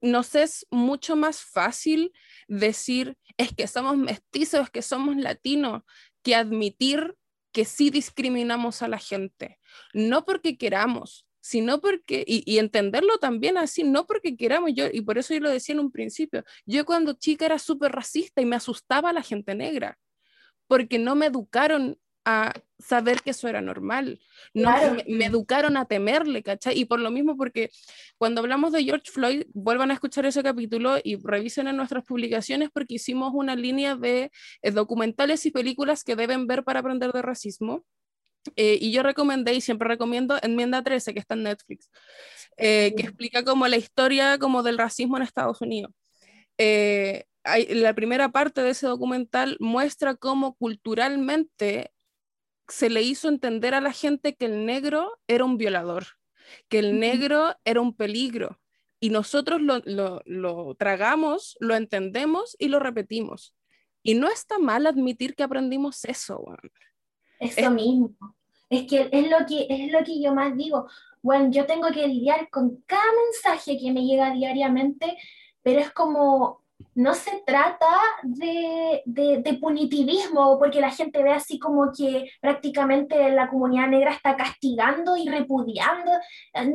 nos es mucho más fácil decir es que somos mestizos, es que somos latinos, que admitir que sí discriminamos a la gente, no porque queramos, sino porque, y, entenderlo también así, no porque queramos, yo, y por eso yo lo decía en un principio, yo cuando chica era súper racista y me asustaba la gente negra, porque no me educaron a saber que eso era normal. No, me, educaron a temerle, ¿cachai? Y por lo mismo, porque cuando hablamos de George Floyd, vuelvan a escuchar ese capítulo y revisen en nuestras publicaciones porque hicimos una línea de eh, documentales y películas que deben ver para aprender de racismo. Eh, y yo recomendé y siempre recomiendo Enmienda 13, que está en Netflix, eh, que explica como la historia como del racismo en Estados Unidos. la primera parte de ese documental muestra cómo culturalmente se le hizo entender a la gente que el negro era un violador, que el negro era un peligro. Y nosotros lo, tragamos, lo entendemos y lo repetimos. Y no está mal admitir que aprendimos eso. Eso mismo. Es que es lo que, es lo que yo más digo. Bueno, yo tengo que lidiar con cada mensaje que me llega diariamente, pero es como no se trata de, de, punitivismo, porque la gente ve así como que prácticamente la comunidad negra está castigando y repudiando,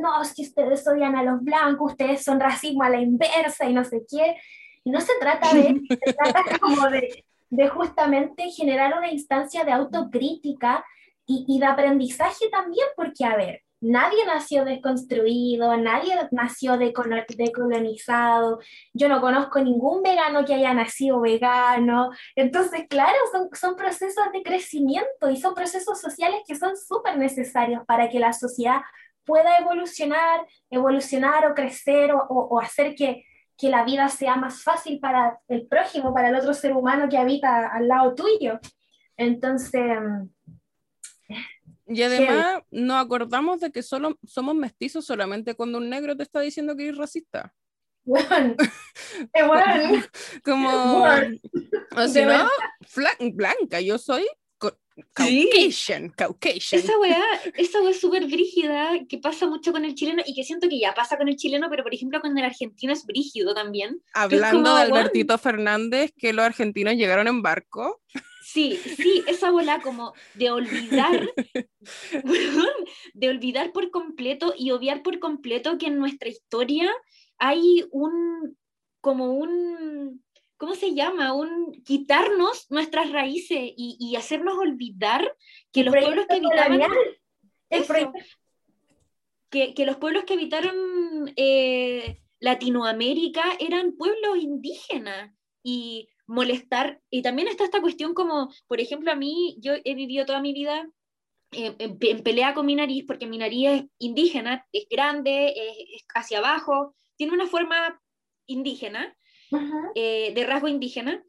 no, si ustedes odian a los blancos, ustedes son racismo a la inversa y no sé qué. Y no se trata de, se trata como de, de justamente generar una instancia de autocrítica y, y de aprendizaje también, porque a ver, nadie nació desconstruido, nadie nació decolonizado, yo no conozco ningún vegano que haya nacido vegano, entonces claro, son, son procesos de crecimiento y son procesos sociales que son súper necesarios para que la sociedad pueda evolucionar, evolucionar o crecer o, o, hacer que, que la vida sea más fácil para el prójimo, para el otro ser humano que habita al lado tuyo. Entonces, y además nos acordamos de que solo somos mestizos solamente cuando un negro te está diciendo que eres racista. Bueno, como, o si no, blanca, yo soy Caucasian, Caucasian. Esa weá, esa weá es súper brígida, que pasa mucho con el chileno y que siento que ya pasa con el chileno, pero por ejemplo con el argentino es brígido también. Hablando de Albertito Fernández, que los argentinos llegaron en barco. Sí, sí, esa bola como de olvidar, de olvidar por completo y obviar por completo que en nuestra historia hay un, como un, ¿cómo se llama? Un quitarnos nuestras raíces y, hacernos olvidar que los pueblos que habitaban... que, que, los pueblos que habitaron eh, Latinoamérica eran pueblos indígenas y molestar, y también está esta cuestión como, por ejemplo, a mí, yo he vivido toda mi vida en, pelea con mi nariz, porque mi nariz es indígena, es grande, es, hacia abajo, tiene una forma indígena, eh, de rasgo indígena,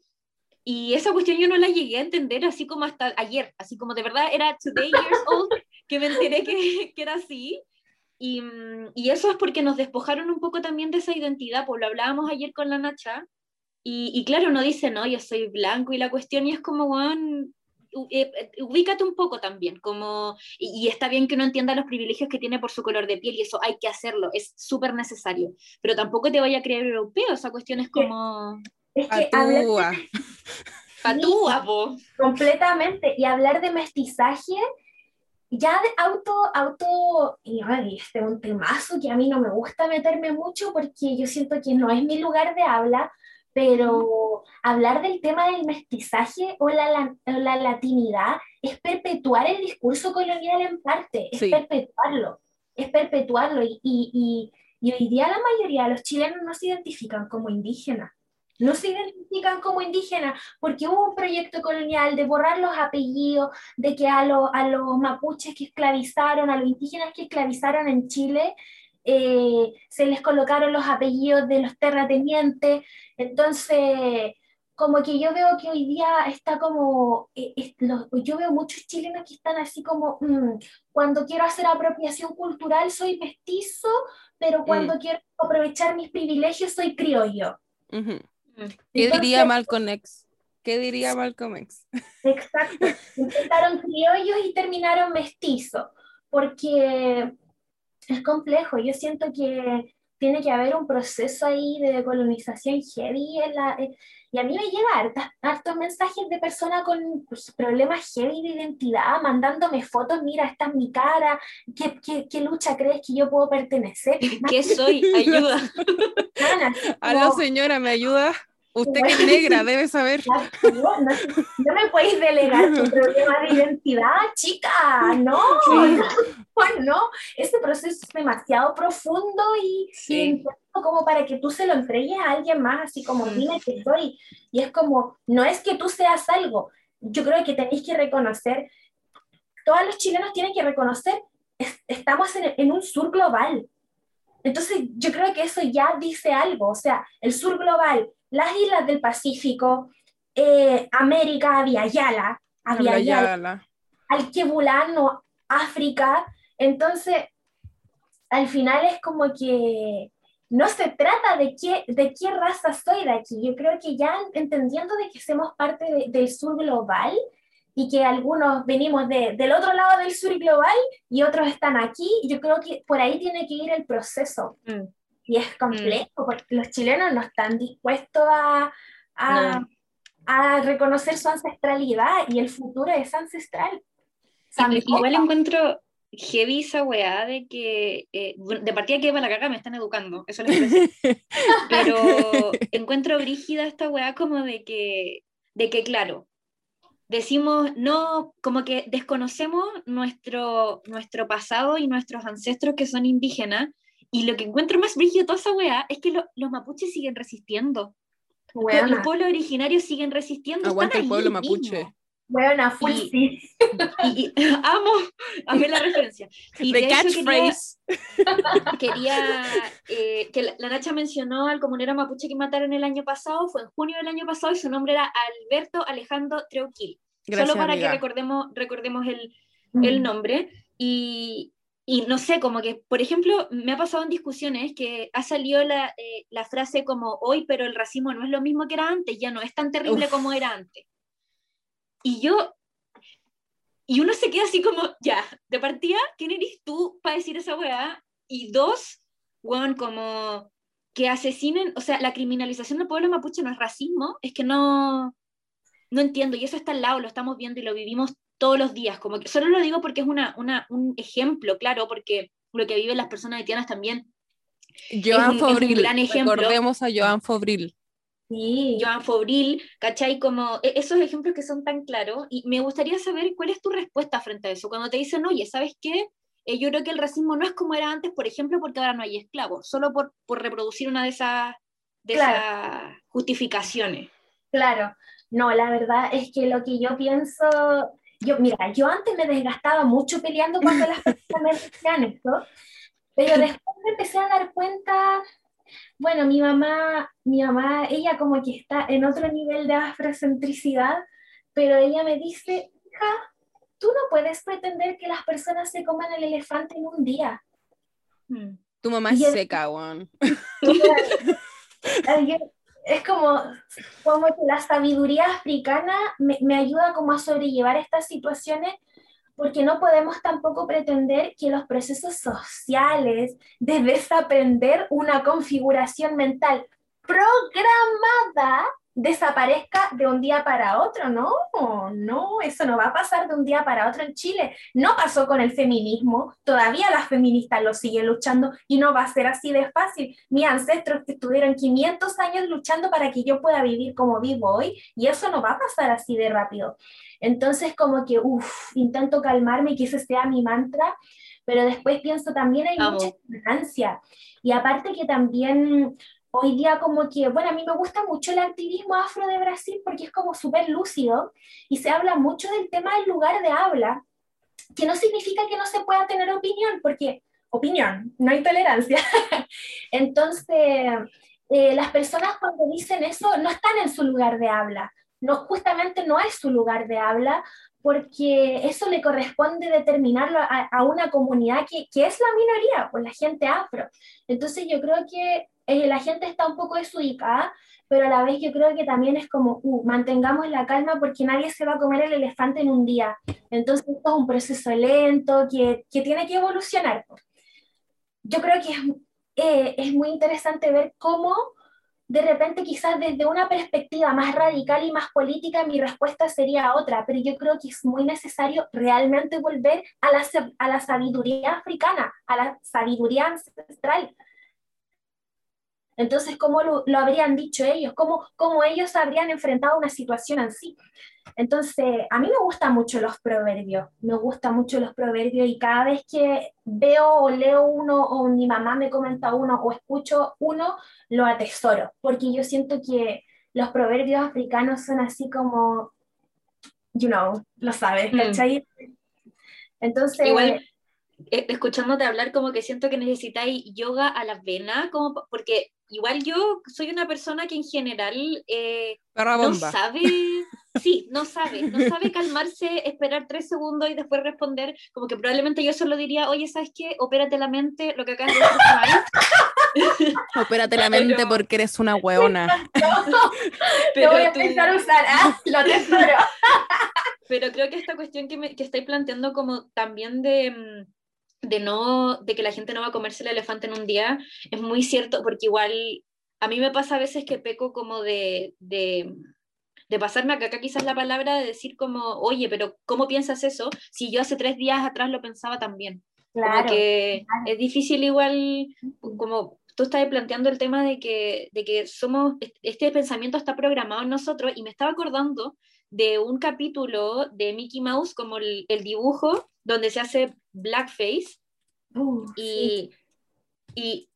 y esa cuestión yo no la llegué a entender así como hasta ayer, así como de verdad era today years old, que me enteré que, que era así, y, y, eso es porque nos despojaron un poco también de esa identidad, pues lo hablábamos ayer con la Nacha, y, y claro, uno dice, no, yo soy blanco, y la cuestión y es como, bueno, eh, eh, ubícate un poco también, como, y, está bien que uno entienda los privilegios que tiene por su color de piel y eso hay que hacerlo, es súper necesario, pero tampoco te vaya a creer europeo, esa cuestión es como... Es que Patúa. Patúa, po. Completamente, y hablar de mestizaje ya de auto, auto, y este es un temazo que a mí no me gusta meterme mucho porque yo siento que no es mi lugar de habla, pero hablar del tema del mestizaje o la, la, latinidad es perpetuar el discurso colonial en parte, es perpetuarlo, es perpetuarlo. Y, y, y, hoy día la mayoría de los chilenos no se identifican como indígenas, no se identifican como indígenas porque hubo un proyecto colonial de borrar los apellidos, de que a, a los mapuches que esclavizaron, a los indígenas que esclavizaron en Chile, eh, se les colocaron los apellidos de los terratenientes, entonces como que yo veo que hoy día está como, eh, yo veo muchos chilenos que están así como, mm, cuando quiero hacer apropiación cultural soy mestizo, pero cuando mm. quiero aprovechar mis privilegios soy criollo. Mm. ¿Qué diría Malcolm X? ¿Qué diría Malcolm X? Exacto, empezaron criollos y terminaron mestizos, porque es complejo. Yo siento que tiene que haber un proceso ahí de decolonización heavy la, eh, y a mí me llegan hartos mensajes de personas con pues, problemas heavy de identidad, mandándome fotos, mira, esta es mi cara, ¿qué, qué, qué lucha crees que yo puedo pertenecer? ¿Qué soy? Ayuda. Aló señora, ¿me ayuda? Usted que es negra, debe saber. No, me podéis delegar tu problema de identidad, chica. No, no, Este proceso es demasiado profundo y, como para que tú se lo entregues a alguien más, así como dime que soy. Y es como, no es que tú seas algo. Yo creo que tenéis que reconocer, todos los chilenos tienen que reconocer, estamos en, en un sur global. Entonces, yo creo que eso ya dice algo. O sea, el sur global las islas del Pacífico, eh, América, Yala, Aviala, Alquebulano, África. Entonces, al final es como que no se trata de qué, de qué raza soy de aquí. Yo creo que ya entendiendo de que somos parte del sur global y que algunos venimos del otro lado del sur global y otros están aquí, yo creo que por ahí tiene que ir el proceso. Mm. Y es complejo porque los chilenos no están dispuestos a, a, reconocer su ancestralidad y el futuro es ancestral. igual encuentro heavy esa weá de que eh, de partida que va la caga me están educando, eso les Pero encuentro brígida esta weá como de que, de que claro, decimos no, como que desconocemos nuestro, nuestro pasado y nuestros ancestros que son indígenas y lo que encuentro más brillo de toda esa weá es que los mapuches siguen resistiendo. Los pueblos originarios siguen resistiendo. Aguanta el pueblo mapuche. Buena, full y, y, amo, amé la referencia. Y The catchphrase. Quería, eh, que la, Nacha mencionó al comunero mapuche que mataron el año pasado, fue en junio del año pasado y su nombre era Alberto Alejandro Treuquil. Solo para que recordemos, recordemos el, el nombre. Y, y no sé, como que, por ejemplo, me ha pasado en discusiones que ha salido la, eh, la frase como hoy, pero el racismo no es lo mismo que era antes, ya no es tan terrible como era antes. Y yo, y uno se queda así como, ya, de partida, ¿quién eres tú para decir esa weá? Y dos, weón, como que asesinen, o sea, la criminalización del pueblo mapuche no es racismo, es que no, no entiendo, y eso está al lado, lo estamos viendo y lo vivimos todos los días. Como que solo lo digo porque es una, una, un ejemplo, claro, porque lo que viven las personas haitianas también Joan es un, Fobril. gran ejemplo. Recordemos a Joan Fobril. Sí. Joan Fobril, ¿cachai? Como e, esos ejemplos que son tan claros. Y me gustaría saber cuál es tu respuesta frente a eso. Cuando te dicen, oye, ¿sabes qué? Eh, yo creo que el racismo no es como era antes, por ejemplo, porque ahora no hay esclavos, solo por, por reproducir una de esas, de esas justificaciones. Claro, no, la verdad es que lo que yo pienso, yo, mira, yo antes me desgastaba mucho peleando cuando las personas me decían esto, pero después me empecé a dar cuenta, bueno, mi mamá, mi mamá, ella como que está en otro nivel de afrocentricidad, pero ella me dice, hija, tú no puedes pretender que las personas se coman el elefante en un día. Hmm. Tu mamá es seca, Juan. es como, como que la sabiduría africana me, me, ayuda como a sobrellevar estas situaciones porque no podemos tampoco pretender que los procesos sociales de desaprender una configuración mental programada desaparezca de un día para otro, no, no, eso no va a pasar de un día para otro en Chile. No pasó con el feminismo, todavía las feministas lo siguen luchando y no va a ser así de fácil. Mis ancestros estuvieron 500 años luchando para que yo pueda vivir como vivo hoy y eso no va a pasar así de rápido. Entonces como que, uff, intento calmarme y que ese sea mi mantra, pero después pienso también hay mucha ignorancia. Y aparte que también hoy día como que, bueno, a mí me gusta mucho el activismo afro de Brasil porque es como súper lúcido y se habla mucho del tema del lugar de habla, que no significa que no se pueda tener opinión, porque opinión, no hay tolerancia. Entonces, eh, las personas cuando dicen eso no están en su lugar de habla, no, justamente no es su lugar de habla, porque eso le corresponde determinarlo a, una comunidad que, que, es la minoría, pues la gente afro. Entonces yo creo que eh, la gente está un poco desubicada, pero a la vez yo creo que también es como, uh, mantengamos la calma porque nadie se va a comer el elefante en un día. Entonces esto es un proceso lento que, que tiene que evolucionar. Yo creo que es, eh, es muy interesante ver cómo de repente quizás desde una perspectiva más radical y más política mi respuesta sería otra, pero yo creo que es muy necesario realmente volver a la, a la sabiduría africana, a la sabiduría ancestral, entonces, ¿cómo lo, habrían dicho ellos? ¿Cómo, ¿Cómo, ellos habrían enfrentado una situación así? Entonces, a mí me gustan mucho los proverbios, me gustan mucho los proverbios y cada vez que veo o leo uno o mi mamá me comenta uno o escucho uno, lo atesoro, porque yo siento que los proverbios africanos son así como, you know, lo sabes, mm. ¿cachai? Entonces... Igual, eh, escuchándote hablar como que siento que necesitáis yoga a la vena, como porque igual yo soy una persona que en general eh, no sabe, sí, no sabe, no sabe calmarse, esperar tres segundos y después responder, como que probablemente yo solo diría, oye, ¿sabes qué? Opérate la mente, lo que acabas de decir Opérate la mente porque eres una hueona. Pero voy a empezar a usar, ¿ah? lo tesoro. pero creo que esta cuestión que, me, que estáis planteando como también de mm, de, no, de que la gente no va a comerse el elefante en un día, es muy cierto, porque igual a mí me pasa a veces que peco como de, de, de pasarme acá, acá quizás la palabra de decir como, oye, pero ¿cómo piensas eso? Si yo hace tres días atrás lo pensaba también. Claro, que es difícil igual, como tú estás planteando el tema de que, de que somos, este pensamiento está programado en nosotros y me estaba acordando de un capítulo de Mickey Mouse, como el, dibujo, donde se hace blackface. Uh, y, y,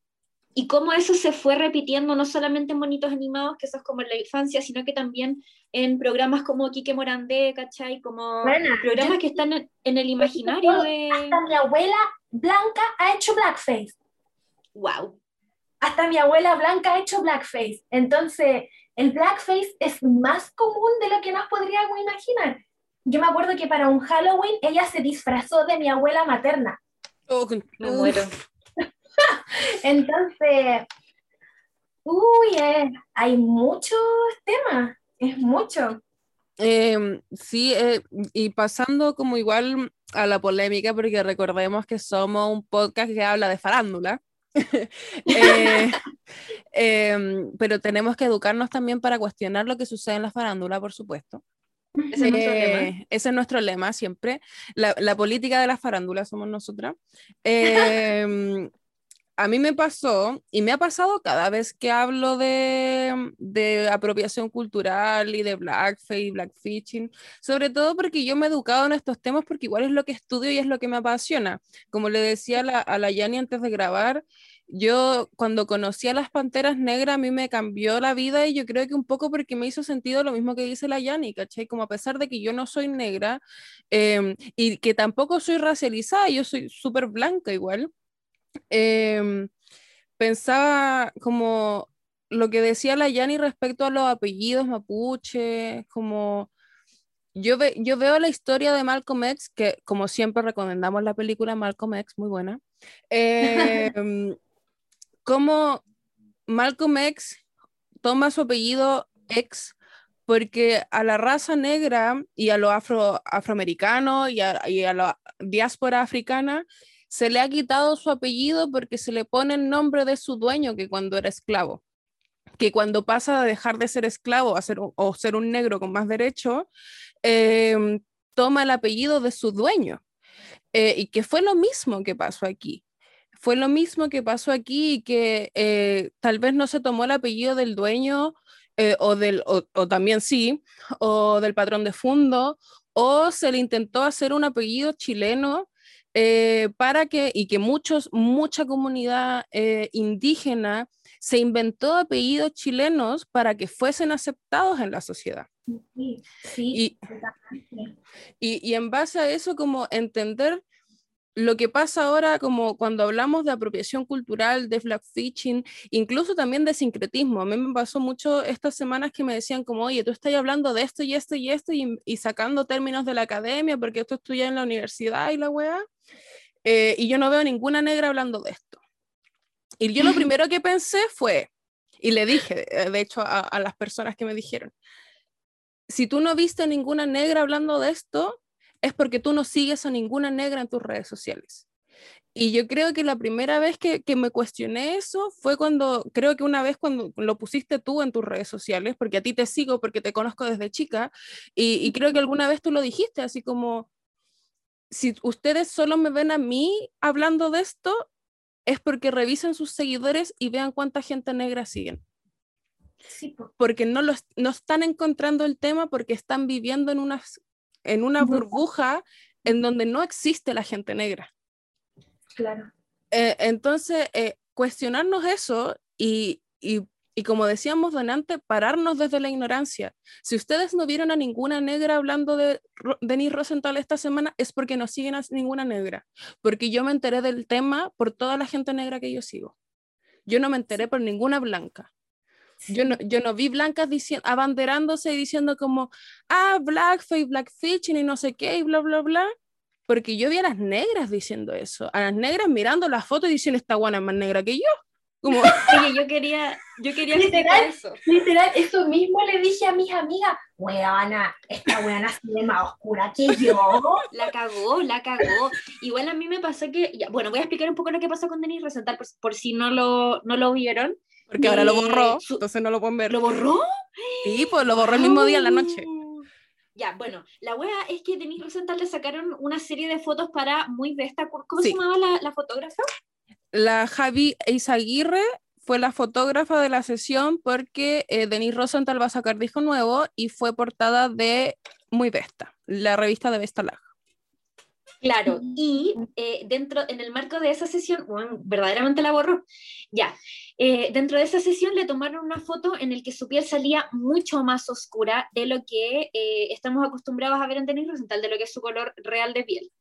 y, cómo eso se fue repitiendo no solamente en monitos animados, que eso es como en la infancia, sino que también en programas como Quique Morandé, ¿cachai? Como programas que están en, el imaginario de... Hasta mi abuela Blanca ha hecho blackface. Wow. Hasta mi abuela Blanca ha hecho blackface. Entonces, el blackface es más común de lo que nos podríamos imaginar. Yo me acuerdo que para un Halloween ella se disfrazó de mi abuela materna. Oh, me muero. Entonces, uy, eh, hay muchos temas, es mucho. Em, sí, eh, y pasando como igual a la polémica, porque recordemos que somos un podcast que habla de farándula. Eh, em, pero tenemos que educarnos también para cuestionar lo que sucede en la farándula, por supuesto. Ese, es, nuestro lema. siempre. La, política de la farándula somos nosotras. Em, a mí me pasó, y me ha pasado cada vez que hablo de, de apropiación cultural y de blackface, blackfishing, sobre todo porque yo me he educado en estos temas porque igual es lo que estudio y es lo que me apasiona. Como le decía la, a la Yani antes de grabar, yo cuando conocí a las Panteras Negras a mí me cambió la vida y yo creo que un poco porque me hizo sentido lo mismo que dice la Yani, ¿cachai? Como a pesar de que yo no soy negra em, y que tampoco soy racializada, yo soy súper blanca igual Em, pensaba como lo que decía la Yani respecto a los apellidos mapuche, como yo, yo veo la historia de Malcolm X, que como siempre recomendamos la película Malcolm X, muy buena, em, como Malcolm X toma su apellido X porque a la raza negra y a los afro, afroamericanos y a, a la diáspora africana se le ha quitado su apellido porque se le pone el nombre de su dueño que cuando era esclavo. Que cuando pasa de dejar de ser esclavo a o ser un negro con más derecho, em, toma el apellido de su dueño. Eh, y que fue lo mismo que pasó aquí. Fue lo mismo que pasó aquí y que eh, tal vez no se tomó el apellido del dueño eh, o, del, o, o, también sí, o del patrón de fondo, o se le intentó hacer un apellido chileno eh, para que, y que muchos, mucha comunidad eh, indígena se inventó apellidos chilenos para que fuesen aceptados en la sociedad. Sí, sí, y, y, en base a eso, como entender lo que pasa ahora, como cuando hablamos de apropiación cultural, de blackfishing, incluso también de sincretismo. A mí me pasó mucho estas semanas que me decían como, oye, tú estás hablando de esto y esto y esto y, y sacando términos de la academia porque esto estudia en la universidad y la weá. Eh, y yo no veo ninguna negra hablando de esto. Y yo lo primero que pensé fue, y le dije, eh, de hecho, a, a las personas que me dijeron, si tú no viste ninguna negra hablando de esto, es porque tú no sigues a ninguna negra en tus redes sociales. Y yo creo que la primera vez que, que, me cuestioné eso fue cuando, creo que una vez cuando lo pusiste tú en tus redes sociales, porque a ti te sigo, porque te conozco desde chica, y, y creo que alguna vez tú lo dijiste, así como, si ustedes solo me ven a mí hablando de esto, es porque revisen sus seguidores y vean cuánta gente negra siguen. Sí, porque no, los, no están encontrando el tema porque están viviendo en una, en una burbuja en donde no existe la gente negra. Claro. Eh, entonces, eh, cuestionarnos eso y, y y como decíamos donante, pararnos desde la ignorancia. Si ustedes no vieron a ninguna negra hablando de Denis Rosenthal esta semana, es porque no siguen a ninguna negra. Porque yo me enteré del tema por toda la gente negra que yo sigo. Yo no me enteré por ninguna blanca. Yo no, yo no vi blancas diciendo, abanderándose y diciendo como, ah, blackface, blackfishing y no sé qué, y bla, bla, bla. Porque yo vi a las negras diciendo eso. A las negras mirando las fotos y diciendo, esta guana es más negra que yo. Como... Oye, yo quería, yo quería literal, eso. Literal, eso mismo le dije a mis amigas, weona, esta weona se ve más oscura que yo. La cagó, la cagó. Igual a mí me pasó que, ya, bueno, voy a explicar un poco lo que pasó con Denis Rosenthal por, por si no lo, no lo vieron. Porque ahora lo borró, entonces no lo pueden ver. ¿Lo borró? Sí, pues lo borró el mismo día en la noche. Ya, bueno, la wea es que Denis Rosenthal le sacaron una serie de fotos para Muy Vesta. ¿Cómo se llamaba la, la fotógrafa? la Javi Eizaguirre fue la fotógrafa de la sesión porque eh, Denise Rosenthal va a sacar disco nuevo y fue portada de Muy Vesta, la revista de Vesta Lag. Claro, y eh, dentro, en el marco de esa sesión, bueno, verdaderamente la borró, ya, eh, dentro de esa sesión le tomaron una foto en el que su piel salía mucho más oscura de lo que eh, estamos acostumbrados a ver en Denise Rosenthal, de lo que es su color real de piel.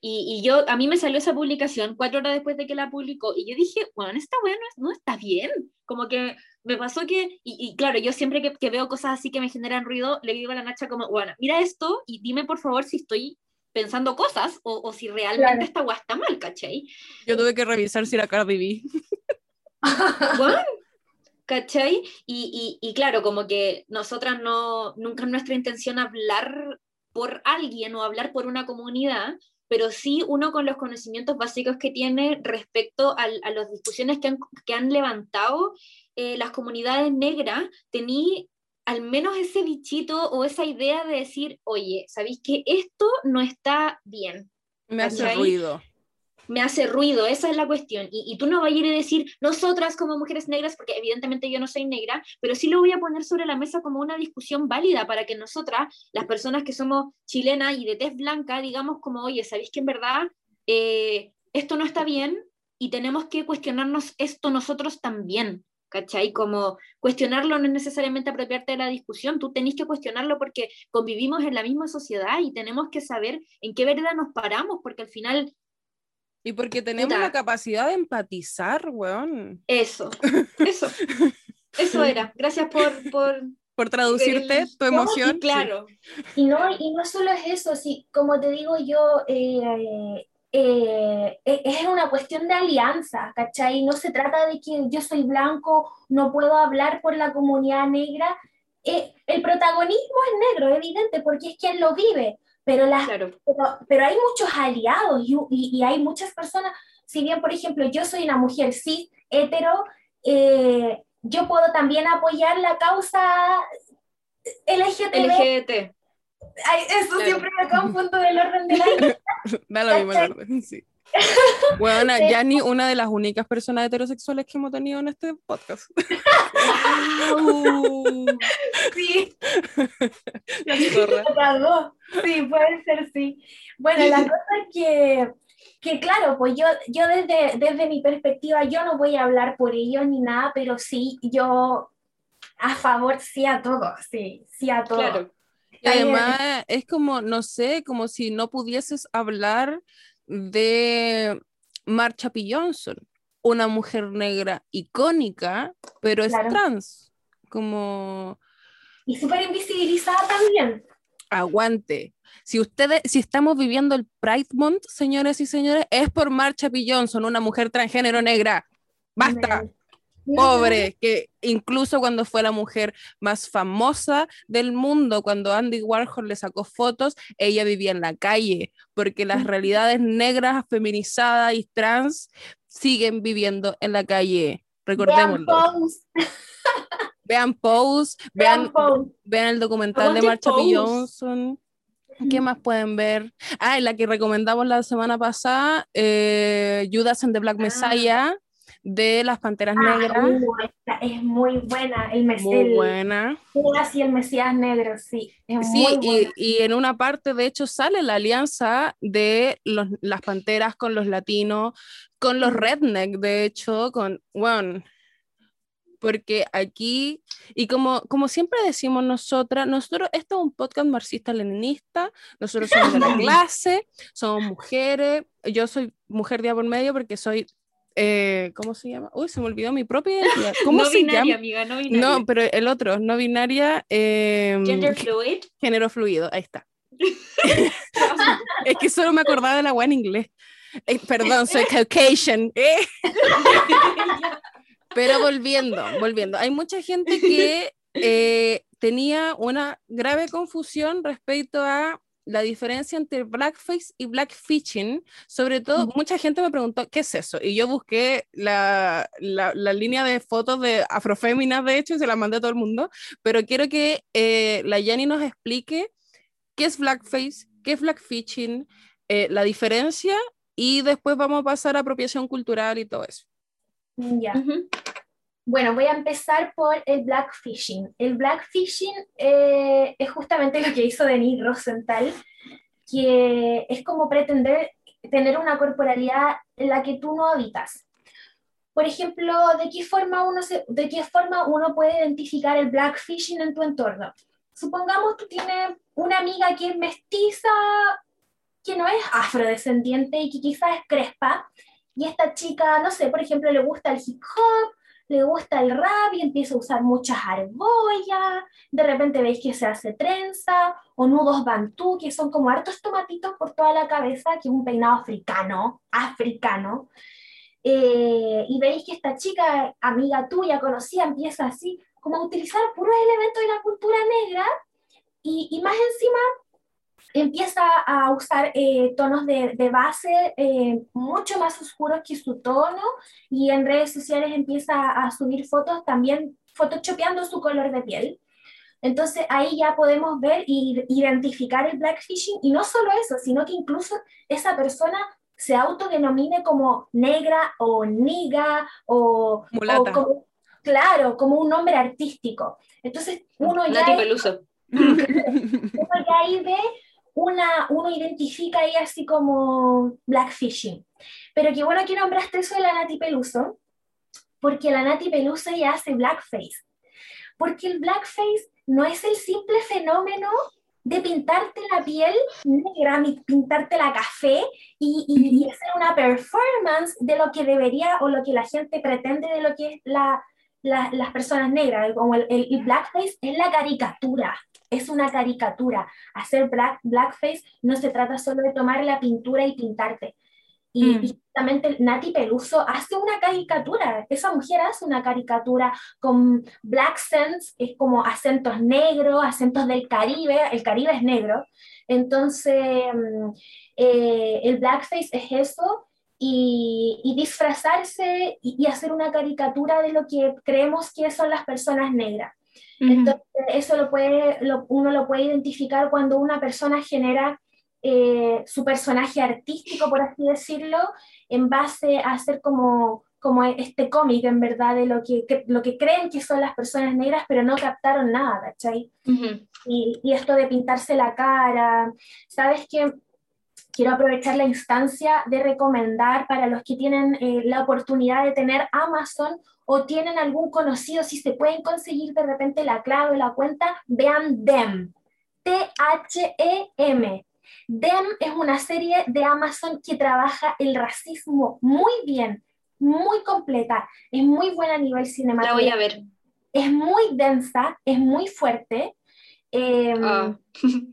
Y, yo, a mí me salió esa publicación cuatro horas después de que la publicó y yo dije, bueno, esta weá no, está bien. Como que me pasó que, y, claro, yo siempre que, veo cosas así que me generan ruido, le digo a la Nacha como, bueno, mira esto y dime por favor si estoy pensando cosas o, o si realmente esta weá está mal, ¿cachai? Yo tuve que revisar si era Cardi B. bueno, ¿cachai? Y, y, y claro, como que nosotras no, nunca es nuestra intención hablar por alguien o hablar por una comunidad, pero sí uno con los conocimientos básicos que tiene respecto a, las discusiones que han, que han levantado eh, las comunidades negras, tenía al menos ese bichito o esa idea de decir, oye, ¿sabéis que esto no está bien? Me hace ruido. Me hace ruido, esa es la cuestión. Y, tú no vas a ir a decir, nosotras como mujeres negras, porque evidentemente yo no soy negra, pero sí lo voy a poner sobre la mesa como una discusión válida para que nosotras, las personas que somos chilenas y de tez blanca, digamos como, oye, ¿sabéis que en verdad eh, esto no está bien y tenemos que cuestionarnos esto nosotros también? ¿Cachai? Como cuestionarlo no es necesariamente apropiarte de la discusión, tú tenés que cuestionarlo porque convivimos en la misma sociedad y tenemos que saber en qué verdad nos paramos, porque al final y porque tenemos la capacidad de empatizar, weón. Eso, eso. Eso era. Gracias por... por... Por traducirte tu emoción. claro. Y, no, y no solo es eso, sí, como te digo yo, eh, eh, eh, es una cuestión de alianza, ¿cachai? No se trata de que yo soy blanco, no puedo hablar por la comunidad negra. el protagonismo es negro, evidente, porque es quien lo vive pero, las, pero, hay muchos aliados y, y, hay muchas personas, si bien, por ejemplo, yo soy una mujer cis, hetero, eh, yo puedo también apoyar la causa LGBT. LGBT. Ay, eso siempre me confundo del orden de la Da lo mismo el orden, sí. Bueno, ya ni una de las únicas personas heterosexuales que hemos tenido en este podcast. Sí. Sí, puede ser, sí. Bueno, la cosa es que, que claro, pues yo, yo desde, desde mi perspectiva, yo no voy a hablar por ellos ni nada, pero sí, yo a favor, sí a todo, sí, sí a todo. Claro. Y además es como, no sé, como si no pudieses hablar de Marcha P. Johnson, una mujer negra icónica, pero es trans, como... Y súper invisibilizada también. Aguante. Si ustedes, si estamos viviendo el Pride Month, señores y señores, es por Marcha P. Johnson, una mujer transgénero negra. Basta pobre, que incluso cuando fue la mujer más famosa del mundo, cuando Andy Warhol le sacó fotos, ella vivía en la calle, porque las realidades negras, feminizadas y trans siguen viviendo en la calle. Recordémoslo. Vean Pose, vean, vean, el documental de Marcha P. Johnson. ¿Qué más pueden ver? Ah, la que recomendamos la semana pasada, eh, Judas and the Black ah. De las Panteras ah, Negras. es muy buena. El mes, muy buena. y el Mesías Negro, sí. sí, y, y, en una parte, de hecho, sale la alianza de los, las Panteras con los latinos, con los redneck, de hecho, con, bueno, porque aquí, y como, como siempre decimos nosotras, nosotros, esto es un podcast marxista-leninista, nosotros somos de la clase, somos mujeres, yo soy mujer de por medio porque soy eh, ¿cómo se llama? Uy, se me olvidó mi propia identidad. ¿Cómo no binaria, amiga, no binaria. No, pero el otro, no binaria. Eh, Gender fluid. Género fluido, ahí está. es que solo me acordaba de la web en inglés. Eh, perdón, soy Caucasian. Eh. pero volviendo, volviendo. Hay mucha gente que tenía una grave confusión respecto a la diferencia entre blackface y blackfishing, sobre todo, mucha gente me preguntó, ¿qué es eso? Y yo busqué la, la, línea de fotos de afroféminas, de hecho, y se la mandé a todo el mundo, pero quiero que eh, la Jenny nos explique qué es blackface, qué es blackfishing, eh, la diferencia, y después vamos a pasar a apropiación cultural y todo eso. Ya. Bueno, voy a empezar por el blackfishing. El blackfishing eh, es justamente lo que hizo Denis Rosenthal, que es como pretender tener una corporalidad en la que tú no habitas. Por ejemplo, ¿de qué forma uno, de qué forma uno puede identificar el blackfishing en tu entorno? Supongamos que tienes una amiga que es mestiza, que no es afrodescendiente y que quizás es crespa, y esta chica, no sé, por ejemplo, le gusta el hip hop, le gusta el rap y empieza a usar muchas argollas, de repente veis que se hace trenza o nudos bantú, que son como hartos tomatitos por toda la cabeza, que es un peinado africano, africano. Eh, y veis que esta chica, amiga tuya, conocida, empieza así, como a utilizar puros elementos de la cultura negra y, y más encima empieza a usar eh, tonos de, base eh, mucho más oscuros que su tono y en redes sociales empieza a subir fotos también photoshopeando su color de piel. Entonces ahí ya podemos ver e identificar el blackfishing y no solo eso, sino que incluso esa persona se autodenomine como negra o niga o, como, claro, como un nombre artístico. Entonces uno ya, uno ya ahí ve una, uno identifica ahí así como blackfishing. Pero qué bueno que nombraste eso de la Nati Peluso, porque la Nati Peluso ya hace blackface. Porque el blackface no es el simple fenómeno de pintarte la piel negra, pintarte la café y, hacer una performance de lo que debería o lo que la gente pretende de lo que es la, las personas negras. Como el, el, blackface es la caricatura, es una caricatura. Hacer black, blackface no se trata solo de tomar la pintura y pintarte. Y, mm. justamente Nati Peluso hace una caricatura, esa mujer hace una caricatura con black sense, es como acentos negros, acentos del Caribe, el Caribe es negro, entonces mm, eh, el blackface es eso, y, disfrazarse y, hacer una caricatura de lo que creemos que son las personas negras. Entonces, eso lo puede, uno lo puede identificar cuando una persona genera eh, su personaje artístico, por así decirlo, en base a hacer como, como este cómic, en verdad, de lo que, lo que creen que son las personas negras, pero no captaron nada, ¿cachai? y, y, esto de pintarse la cara, ¿sabes qué? Quiero aprovechar la instancia de recomendar para los que tienen eh, la oportunidad de tener Amazon o tienen algún conocido, si se pueden conseguir de repente la clave o la cuenta, vean DEM, T-H-E-M, Dem es una serie de Amazon que trabaja el racismo muy bien, muy completa, es muy buena a nivel cinematográfico. La voy a ver. Es muy densa, es muy fuerte. Eh,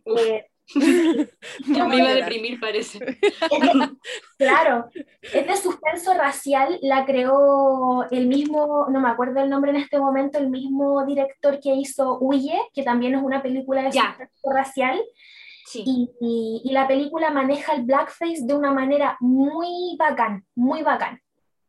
eh, me iba a deprimir, parece. claro, este suspenso racial la creó el mismo, no me acuerdo el nombre en este momento, el mismo director que hizo Huye, que también es una película de suspenso racial. Y, la película maneja el blackface de una manera muy bacán, muy bacán,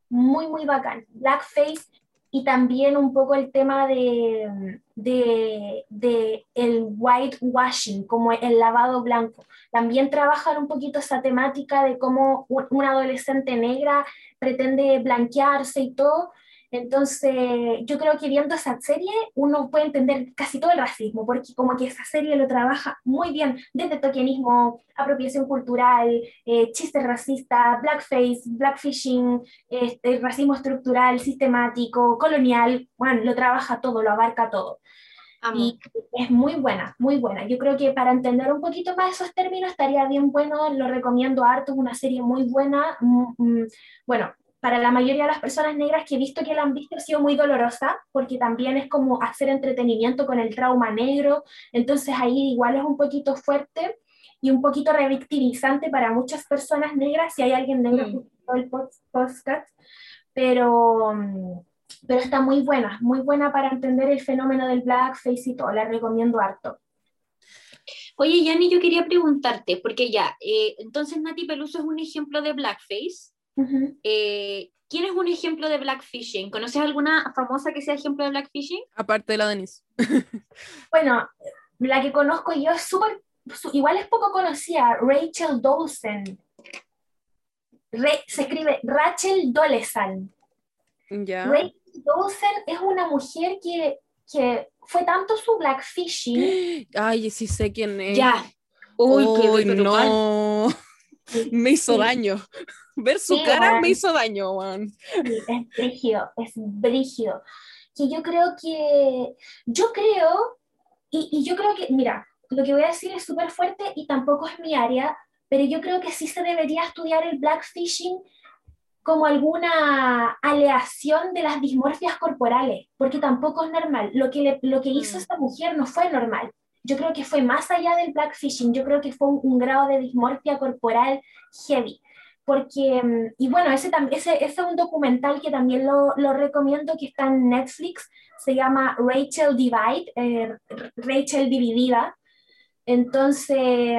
muy, muy bacán. Blackface y también un poco el tema de, de, de, el whitewashing, como el lavado blanco. También trabajan un poquito esa temática de cómo una adolescente negra pretende blanquearse y todo, entonces, yo creo que viendo esa serie uno puede entender casi todo el racismo, porque como que esa serie lo trabaja muy bien, desde tokenismo, apropiación cultural, eh, chistes racistas, blackface, blackfishing, este, racismo estructural, sistemático, colonial, bueno, lo trabaja todo, lo abarca todo. Y es muy buena, muy buena. Yo creo que para entender un poquito más esos términos estaría bien bueno, lo recomiendo harto, es una serie muy buena. Mm, mm, bueno, para la mayoría de las personas negras que he visto que la han visto ha sido muy dolorosa, porque también es como hacer entretenimiento con el trauma negro, entonces ahí igual es un poquito fuerte y un poquito revictimizante para muchas personas negras, si hay alguien negro mm. que el podcast, pero, pero está muy buena, muy buena para entender el fenómeno del blackface y todo, la recomiendo harto. Oye, Yanni, yo quería preguntarte, porque ya, eh, entonces Nati Peluso es un ejemplo de blackface, eh, ¿Quién es un ejemplo de blackfishing? ¿Conoces alguna famosa que sea ejemplo de blackfishing? Aparte de la Denise. bueno, la que conozco yo es súper, igual es poco conocida, Rachel Dawson. se escribe Rachel Dolezal. Rachel Dawson es una mujer que, que fue tanto su blackfishing. Ay, sí sé quién es. Ya. Uy, no. Me hizo daño. Ver su cara me hizo daño, Juan. es brígido, es brígido. Que yo creo que, yo creo, y, y yo creo que, mira, lo que voy a decir es súper fuerte y tampoco es mi área, pero yo creo que sí se debería estudiar el blackfishing como alguna aleación de las dismorfias corporales, porque tampoco es normal. Lo que, lo que hizo mm. esta mujer no fue normal. Yo creo que fue más allá del blackfishing, yo creo que fue un, un grado de dismorfia corporal heavy porque, mm, y bueno, ese, ese, es un documental que también lo, lo, recomiendo, que está en Netflix, se llama Rachel Divide, eh, Rachel Dividida. Entonces,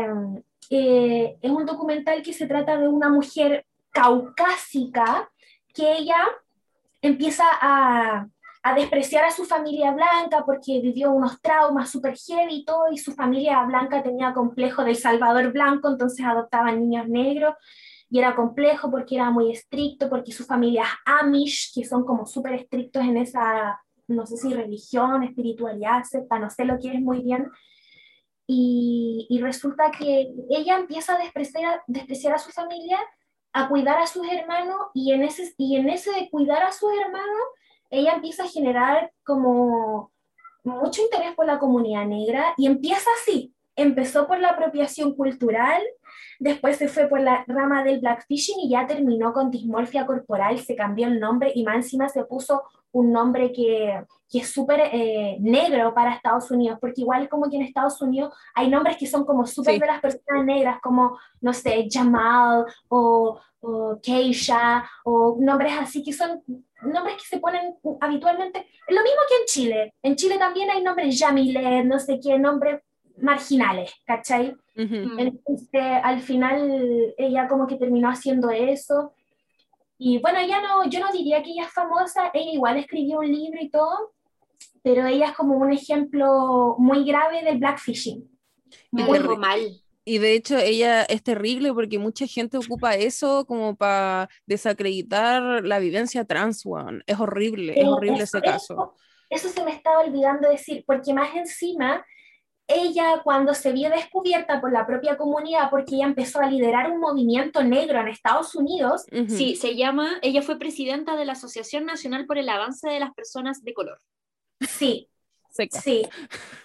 eh, es un documental que se trata de una mujer caucásica que ella empieza a, a despreciar a su familia blanca porque vivió unos traumas súper heavy y su familia blanca tenía complejo del Salvador blanco, entonces adoptaban niños negros y era complejo porque era muy estricto, porque su familia es Amish, que son como súper estrictos en esa, no sé si religión, espiritualidad, secta, no sé lo que es muy bien. Y, y resulta que ella empieza a despreciar, despreciar a su familia, a cuidar a sus hermanos, y en, ese, y en ese de cuidar a sus hermanos, ella empieza a generar como mucho interés por la comunidad negra y empieza así. Empezó por la apropiación cultural, después se fue por la rama del blackfishing y ya terminó con dismorfia corporal, se cambió el nombre y más encima se puso un nombre que, que es súper eh, negro para Estados Unidos, porque igual como que en Estados Unidos hay nombres que son como súper de las personas negras, como, no sé, Jamal o, o Keisha, o nombres así que son nombres que se ponen habitualmente, lo mismo que en Chile, en Chile también hay nombres Yamilet, no sé qué, nombres marginales, ¿cachai? Entonces, al final ella como que terminó haciendo eso. Y bueno, ella no, yo no diría que ella es famosa, ella igual escribió un libro y todo, pero ella es como un ejemplo muy grave del blackfishing. Muy mal. Y de hecho ella es terrible porque mucha gente ocupa eso como para desacreditar la vivencia trans, one. Es horrible, es horrible ese caso. Eso, se me estaba olvidando decir, porque más encima, ella cuando se vio descubierta por la propia comunidad, porque ella empezó a liderar un movimiento negro en Estados Unidos. Sí, se llama, ella fue presidenta de la Asociación Nacional por el Avance de las Personas de Color. Sí, Sí.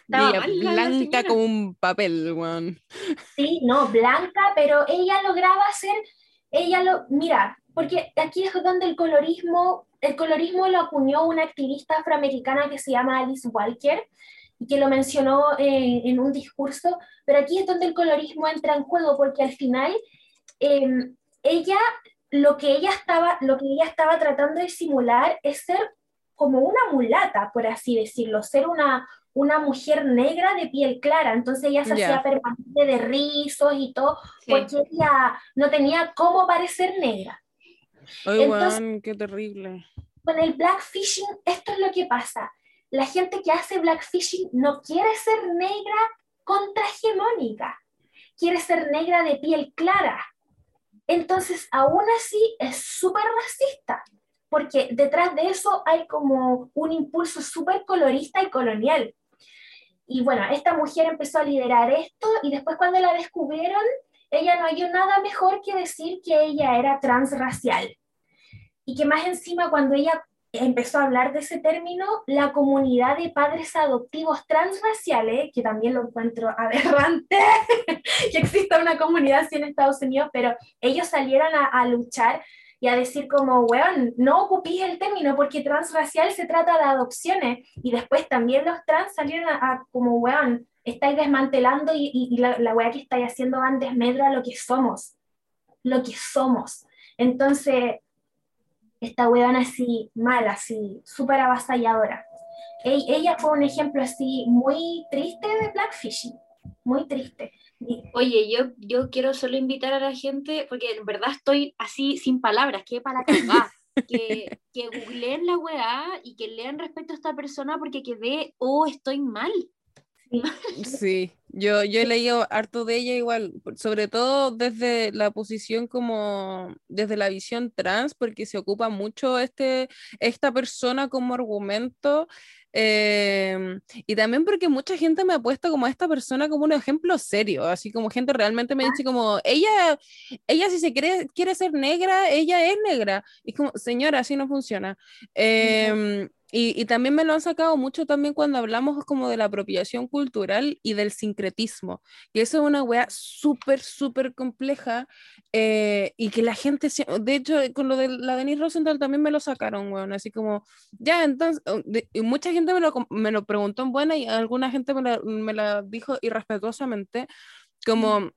blanca como un papel, weón. Sí, no, blanca, pero ella lograba hacer, ella lo, mira, porque aquí es donde el colorismo, el colorismo lo acuñó una activista afroamericana que se llama Alice Walker, y que lo mencionó eh, en un discurso, pero aquí es donde el colorismo entra en juego, porque al final em, ella, lo que ella, estaba, lo que ella estaba tratando de simular es ser como una mulata, por así decirlo, ser una, una mujer negra de piel clara, entonces ella se hacía permanente de rizos y todo, porque ella no tenía cómo parecer negra. Ay, entonces, qué terrible. Con el blackfishing, esto es lo que pasa. La gente que hace blackfishing no quiere ser negra contrahegemónica, quiere ser negra de piel clara. Entonces, aún así, es súper racista porque detrás de eso hay como un impulso súper colorista y colonial. Y bueno, esta mujer empezó a liderar esto y después cuando la descubrieron, ella no halló nada mejor que decir que ella era transracial. Y que más encima cuando ella empezó a hablar de ese término, la comunidad de padres adoptivos transraciales, que también lo encuentro aberrante, que exista una comunidad así en Estados Unidos, pero ellos salieron a, a luchar y a decir como, weón, no ocupís el término porque transracial se trata de adopciones y después también los trans salieron a, como, weón, estáis desmantelando y, y, la, la weá que estáis haciendo van desmedro a lo que somos, lo que somos. Entonces, esta weón así, mala, así, súper avasalladora. ella fue un ejemplo así muy triste de blackfishing, muy triste. Oye, yo, yo quiero solo invitar a la gente, porque en verdad estoy así sin palabras, que para cagar. que, que googleen la weá y que lean respecto a esta persona porque quedé, oh, estoy mal. Sí, yo, yo he leído harto de ella igual, sobre todo desde la posición como, desde la visión trans, porque se ocupa mucho este, esta persona como argumento Em, y también porque mucha gente me ha puesto como a esta persona como un ejemplo serio, así como gente realmente me dice como, ella, ella si se quiere, quiere ser negra, ella es negra. Y como, señora, así no funciona. Eh, y, y, también me lo han sacado mucho también cuando hablamos como de la apropiación cultural y del sincretismo, que eso es una weá súper, súper compleja eh, y que la gente, de hecho, con lo de la Denise Rosenthal también me lo sacaron, weón, así como, ya, entonces, y mucha gente me lo, me lo preguntó en buena y alguna gente me la, me la dijo irrespetuosamente, como,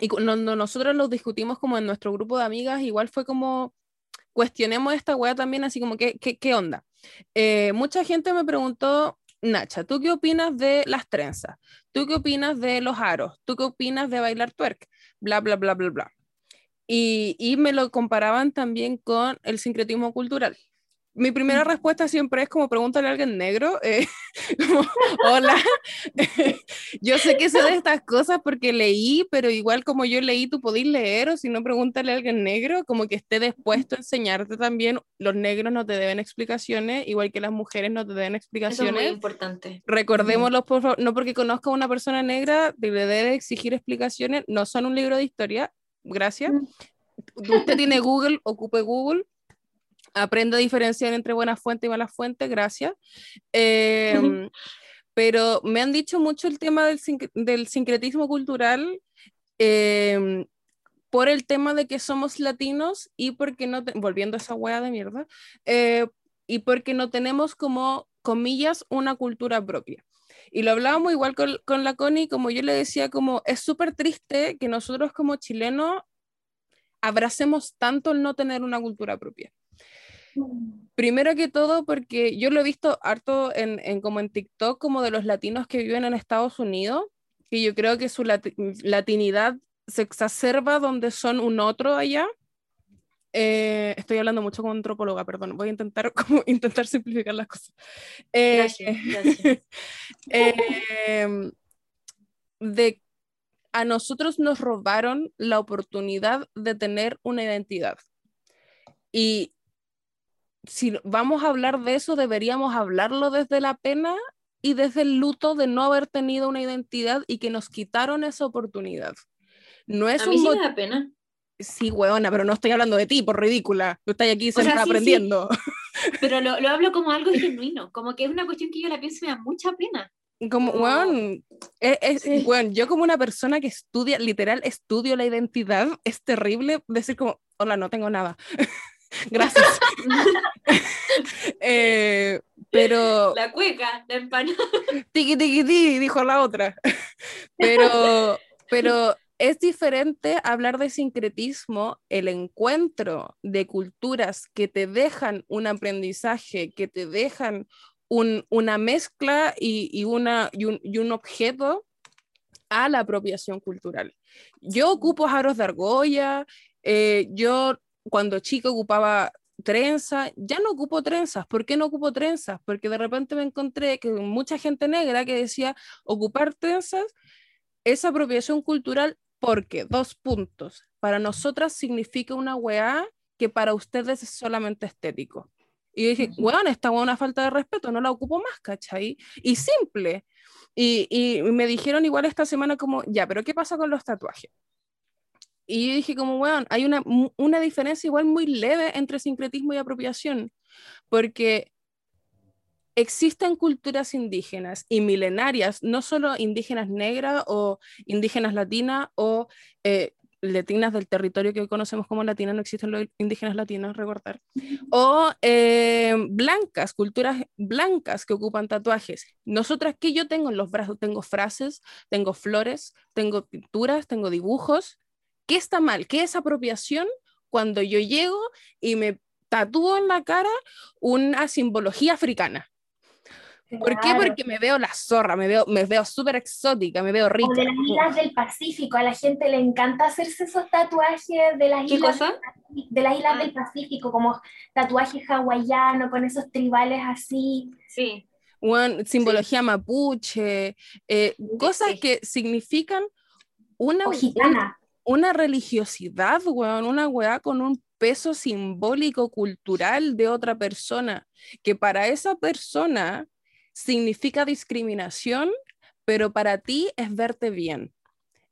y cuando nosotros lo discutimos como en nuestro grupo de amigas, igual fue como, cuestionemos esta weá también, así como, ¿qué, qué, onda? Eh, mucha gente me preguntó, Nacha, ¿tú qué opinas de las trenzas? ¿Tú qué opinas de los aros? ¿Tú qué opinas de bailar twerk? Bla, bla, bla, bla, bla. Y, y me lo comparaban también con el sincretismo cultural. Mi primera respuesta siempre es como pregúntale a alguien negro, eh, hola, yo sé que sé de estas cosas porque leí, pero igual como yo leí, tú podís leer o si no, pregúntale a alguien negro, como que esté dispuesto a enseñarte también, los negros no te deben explicaciones, igual que las mujeres no te deben explicaciones. Eso es muy importante. Recordémoslo, por favor, no porque conozca a una persona negra, te debe exigir explicaciones, no son un libro de historia, gracias. Usted tiene Google, ocupe Google aprendo a diferenciar entre buenas fuentes y malas fuentes, gracias. Em, pero me han dicho mucho el tema del, del sincretismo cultural em, por el tema de que somos latinos y porque no, volviendo a esa hueá de mierda, eh, y porque no tenemos como, comillas, una cultura propia. Y lo hablábamos igual con, con la Connie, como yo le decía, como es súper triste que nosotros como chilenos abracemos tanto el no tener una cultura propia. Primero que todo, porque yo lo he visto harto en, como en TikTok, como de los latinos que viven en Estados Unidos, que yo creo que su latinidad se exacerba donde son un otro allá. Eh, estoy hablando mucho como antropóloga, perdón, voy a intentar, como, intentar simplificar las cosas. Eh, gracias, em, de a nosotros nos robaron la oportunidad de tener una identidad. Y si vamos a hablar de eso, deberíamos hablarlo desde la pena y desde el luto de no haber tenido una identidad y que nos quitaron esa oportunidad. No es a mí sí me da pena. Sí, huevona, pero no estoy hablando de ti, por ridícula. Tú estás aquí sentada aprendiendo. Pero lo, lo, hablo como algo genuino, como que es una cuestión que yo la pienso y me da mucha pena. Como, weón, es, es, yo como una persona que estudia, literal, estudio la identidad, es terrible decir como, hola, no tengo nada. Gracias. Eh, pero. La cueca, la empanada. Tiki tiki tiki, dijo la otra. Pero, pero es diferente hablar de sincretismo, el encuentro de culturas que te dejan un aprendizaje, que te dejan un, una mezcla y, y una, y un, y un objeto a la apropiación cultural. Yo ocupo jaros de argolla, eh, yo cuando chico ocupaba trenza, ya no ocupo trenzas. ¿Por qué no ocupo trenzas? Porque de repente me encontré que mucha gente negra que decía ocupar trenzas es apropiación cultural porque, dos puntos, para nosotras significa una weá que para ustedes es solamente estético. Y dije, weón, esta weá una falta de respeto, no la ocupo más, ¿cachai? Y simple. Y, y me dijeron igual esta semana como, ya, pero ¿qué pasa con los tatuajes? Y yo dije como, bueno, hay una, una diferencia igual muy leve entre sincretismo y apropiación, porque existen culturas indígenas y milenarias, no solo indígenas negras o indígenas latinas o eh, latinas del territorio que hoy conocemos como latinas, no existen los indígenas latinos, recordar, o eh, blancas, culturas blancas que ocupan tatuajes. Nosotras, que yo tengo en los brazos? Tengo frases, tengo flores, tengo pinturas, tengo dibujos, ¿Qué está mal? ¿Qué es apropiación cuando yo llego y me tatúo en la cara una simbología africana? ¿Por qué? Porque me veo la zorra, me veo, me veo súper exótica, me veo rica. O de las islas del Pacífico, a la gente le encanta hacerse esos tatuajes de las islas, De las islas del ah. Pacífico, como tatuajes hawaianos, con esos tribales así. Sí. simbología mapuche, eh, cosas que significan una, una, una religiosidad, weón, una weá con un peso simbólico, cultural de otra persona, que para esa persona significa discriminación, pero para ti es verte bien.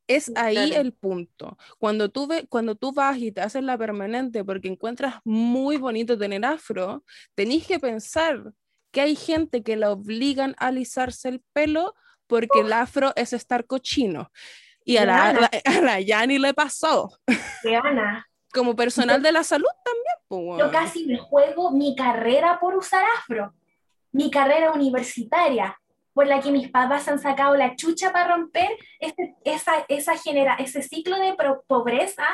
Es ahí el punto. Cuando tú, ve, cuando tú vas y te haces la permanente porque encuentras muy bonito tener afro, tenés que pensar que hay gente que la obligan a alisarse el pelo porque el afro es estar cochino. Y a la, a la, Yani le pasó. Ana. Como personal de la salud también. Pues, Yo casi me juego mi carrera por usar afro. Mi carrera universitaria, por la que mis papás han sacado la chucha para romper este, esa, esa genera, ese ciclo de pobreza.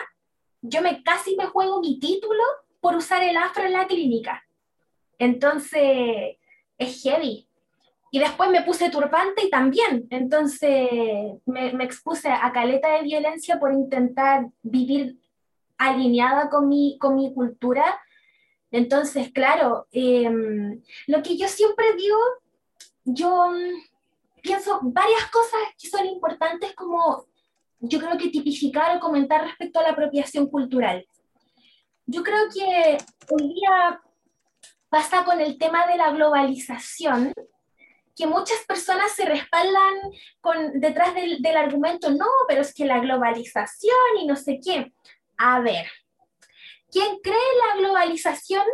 Yo me casi me juego mi título por usar el afro en la clínica. Entonces, es heavy. Y después me puse turbante y también, entonces me, me, expuse a caleta de violencia por intentar vivir alineada con mi, con mi cultura. Entonces, claro, em, lo que yo siempre digo, yo mm, pienso varias cosas que son importantes como yo creo que tipificar o comentar respecto a la apropiación cultural. Yo creo que hoy día pasa con el tema de la globalización, que muchas personas se respaldan con, detrás del, del argumento, no, pero es que la globalización y no sé qué. A ver, quien cree en la globalización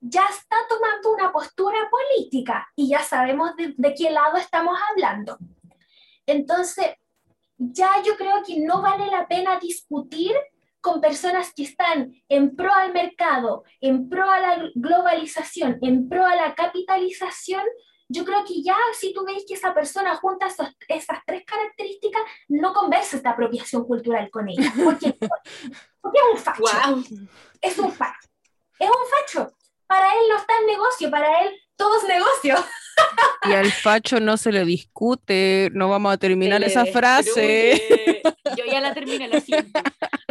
ya está tomando una postura política y ya sabemos de, de qué lado estamos hablando. Entonces, ya yo creo que no vale la pena discutir con personas que están en pro al mercado, en pro a la globalización, en pro a la capitalización, yo creo que ya si tú veis que esa persona junta esas tres características, no conversa esta apropiación cultural con ella. Porque, porque es un facho. Es un facho. Es un facho. Para él no está el negocio, para él todo es negocio. Y al facho no se le discute, no vamos a terminar esa frase. Yo ya la terminé, la siento.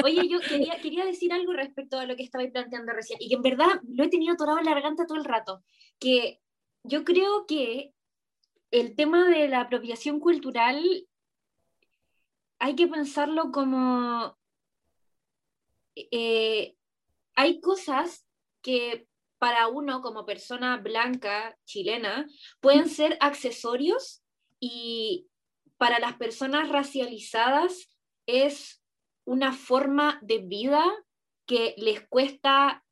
Oye, yo quería, quería decir algo respecto a lo que estabais planteando recién, y que en verdad lo he tenido atorado en la garganta todo el rato, que yo creo que el tema de la apropiación cultural hay que pensarlo como... Eh, hay cosas que para uno como persona blanca chilena pueden ser accesorios y para las personas racializadas es una forma de vida que les cuesta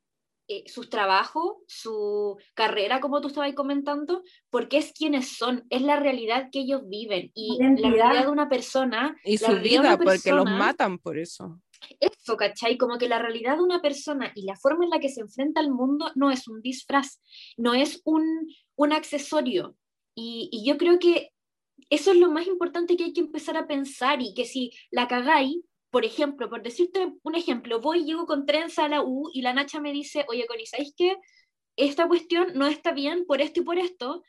eh, su trabajo, su carrera, como tú estabas comentando, porque es quienes son, es la realidad que ellos viven y la realidad de una persona. Y su vida, porque los matan por eso. Eso, ¿cachai? Como que la realidad de una persona y la forma en la que se enfrenta al mundo no es un disfraz, no es un, un accesorio. Y, y yo creo que eso es lo más importante que hay que empezar a pensar y que si la cagáis, por ejemplo, por decirte un ejemplo, voy, y llego con trenza a la U y la Nacha me dice, oye, Connie, ¿sabéis qué? Esta cuestión no está bien por esto y por esto.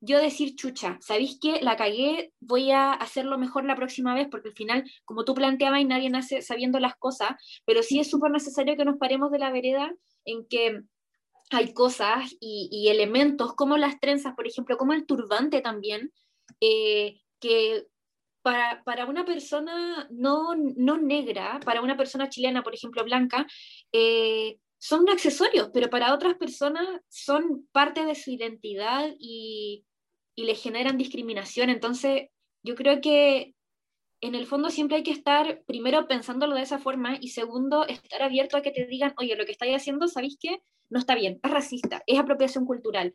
Yo decir, chucha, ¿sabéis qué? La cagué, voy a hacerlo mejor la próxima vez, porque al final, como tú planteabas, y nadie nace sabiendo las cosas, pero sí es súper necesario que nos paremos de la vereda en que hay cosas y, elementos como las trenzas, por ejemplo, como el turbante también, eh, que para, para, una persona no, no, negra, para una persona chilena, por ejemplo, blanca, eh, son accesorios, pero para otras personas son parte de su identidad y, y le generan discriminación. Entonces, yo creo que en el fondo siempre hay que estar, primero, pensándolo de esa forma y segundo, estar abierto a que te digan, oye, lo que estáis haciendo, ¿sabéis qué? No está bien, es racista, es apropiación cultural.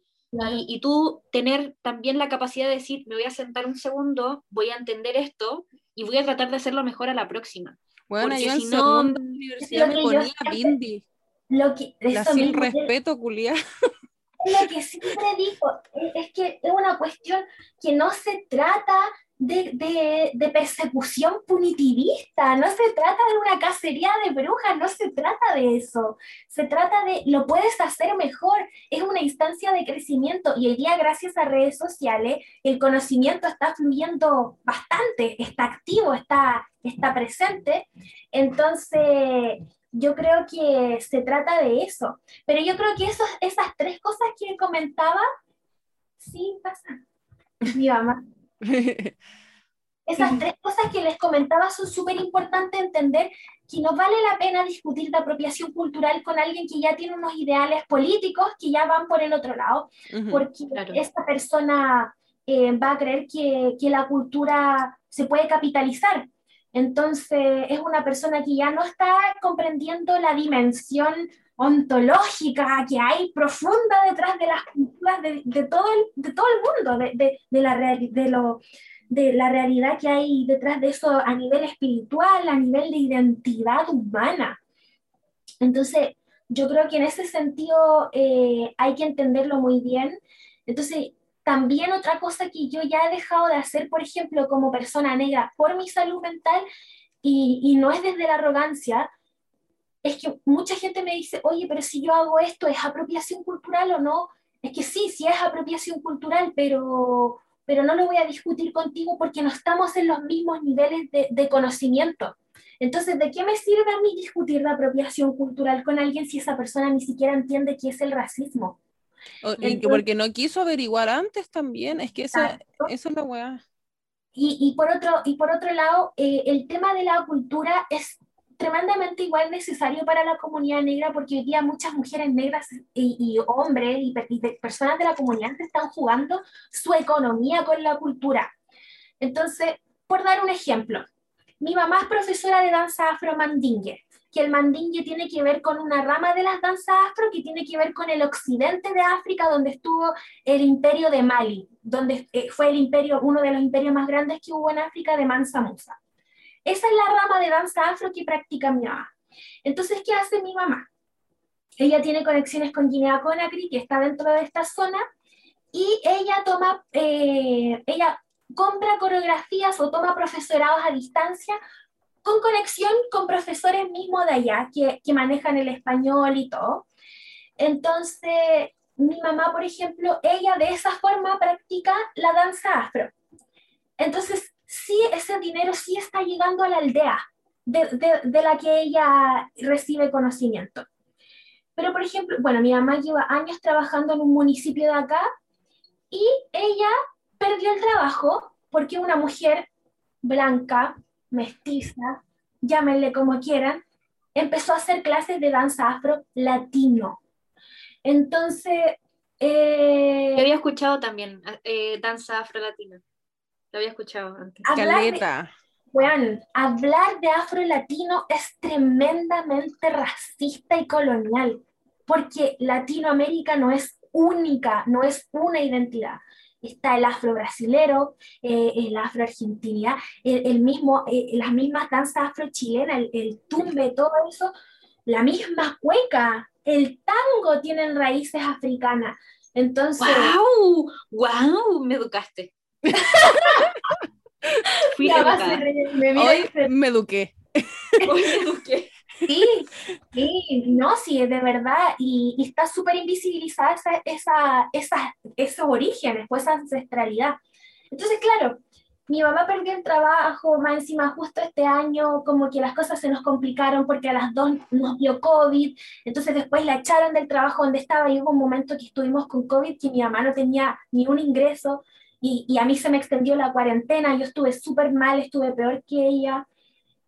Y, tú tener también la capacidad de decir, me voy a sentar un segundo, voy a entender esto y voy a tratar de hacerlo mejor a la próxima. Bueno, yo si en no, universidad me ponía bindi. Lo que, la sin respeto, culia. Lo que siempre digo es que es una cuestión que no se trata de, de, persecución punitivista, no se trata de una cacería de brujas, no se trata de eso, se trata de lo puedes hacer mejor, es una instancia de crecimiento. Y hoy día gracias a redes sociales el conocimiento está fluyendo bastante, está activo, está, está presente, entonces yo creo que se trata de eso, pero yo creo que esas tres cosas que comentaba, sí pasan. Mi mamá. Esas tres cosas que les comentaba son súper importantes entender que no vale la pena discutir de apropiación cultural con alguien que ya tiene unos ideales políticos que ya van por el otro lado, porque esta persona eh, va a creer que, que la cultura se puede capitalizar. Entonces es una persona que ya no está comprendiendo la dimensión ontológica que hay profunda detrás de las culturas de, de todo, el, de todo el mundo, de, de, de la, de, lo, de la realidad que hay detrás de eso a nivel espiritual, a nivel de identidad humana. Entonces, yo creo que en ese sentido eh, hay que entenderlo muy bien. Entonces, también otra cosa que yo ya he dejado de hacer, por ejemplo, como persona negra por mi salud mental, y, y no es desde la arrogancia, es que mucha gente me dice, oye, pero si yo hago esto, ¿es apropiación cultural o no? Es que sí, sí es apropiación cultural, pero pero no lo voy a discutir contigo porque no estamos en los mismos niveles de, conocimiento. Entonces, ¿de qué me sirve a mí discutir la apropiación cultural con alguien si esa persona ni siquiera entiende qué es el racismo? y porque no quiso averiguar antes también, es que esa, eso es la weá. Y, y, por otro, y por otro lado, eh, el tema de la cultura es tremendamente igual necesario para la comunidad negra porque hoy día muchas mujeres negras y, hombres y, personas de la comunidad están jugando su economía con la cultura. Entonces, por dar un ejemplo, mi mamá es profesora de danza afro-mandingue, que el mandingue tiene que ver con una rama de las danzas afro que tiene que ver con el occidente de África, donde estuvo el imperio de Mali, donde eh, fue el imperio, uno de los imperios más grandes que hubo en África de Mansa Musa. Esa es la rama de danza afro que practica mi mamá. Entonces, ¿qué hace mi mamá? Ella tiene conexiones con Guinea-Conakry, que está dentro de esta zona, y ella toma, eh, ella compra coreografías o toma profesorados a distancia con conexión con profesores mismos de allá que, que manejan el español y todo. Entonces, mi mamá, por ejemplo, ella de esa forma practica la danza afro. Entonces, sí, ese dinero sí está llegando a la aldea de, de, la que ella recibe conocimiento. Pero, por ejemplo, bueno, mi mamá lleva años trabajando en un municipio de acá y ella perdió el trabajo porque una mujer blanca, mestiza, llámenle como quieran, empezó a hacer clases de danza afro latino. Entonces... Eh, había escuchado también eh, danza afro latina. Lo había escuchado antes. Caleta. bueno, hablar de afro latino es tremendamente racista y colonial, porque Latinoamérica no es única, no es una identidad está el afro brasilero, eh, el afro argentina, el, mismo, eh, las mismas danzas afro chilenas, el, el, tumbe, todo eso, la misma cueca, el tango tienen raíces africanas. Entonces. ¡Wow! ¡Wow! Me educaste. Fui me, Hoy me eduqué. Hoy me eduqué. Sí, sí, no, sí, de verdad, y, está súper invisibilizada esa, esa, esa, esos orígenes, pues esa ancestralidad. Entonces, claro, mi mamá perdió el trabajo, más encima justo este año, como que las cosas se nos complicaron porque a las dos nos dio COVID, entonces después la echaron del trabajo donde estaba y hubo un momento que estuvimos con COVID que mi mamá no tenía ni un ingreso y, a mí se me extendió la cuarentena, yo estuve súper mal, estuve peor que ella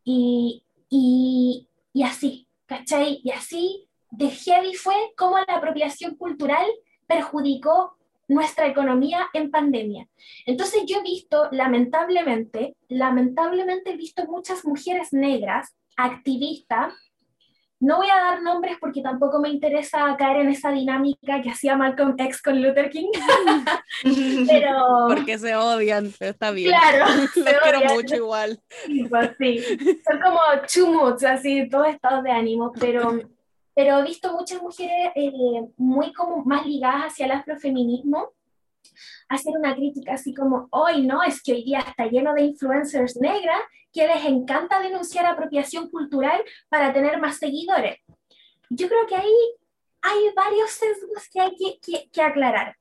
y, y, y así, ¿cachai? Y así de heavy fue cómo la apropiación cultural perjudicó nuestra economía en pandemia. Entonces yo he visto, lamentablemente, lamentablemente he visto muchas mujeres negras, activistas, no voy a dar nombres porque tampoco me interesa caer en esa dinámica que hacía Malcolm X con Luther King. pero... Porque se odian, está bien. Claro, se quiero mucho igual. Pues sí, son como two moods, así, todos estados de ánimo, pero, pero he visto muchas mujeres eh, muy como más ligadas hacia el afrofeminismo hacer una crítica así como, hoy no, es que hoy día está lleno de influencers negras que les encanta denunciar apropiación cultural para tener más seguidores. Yo creo que ahí hay varios sesgos que hay que, que aclarar.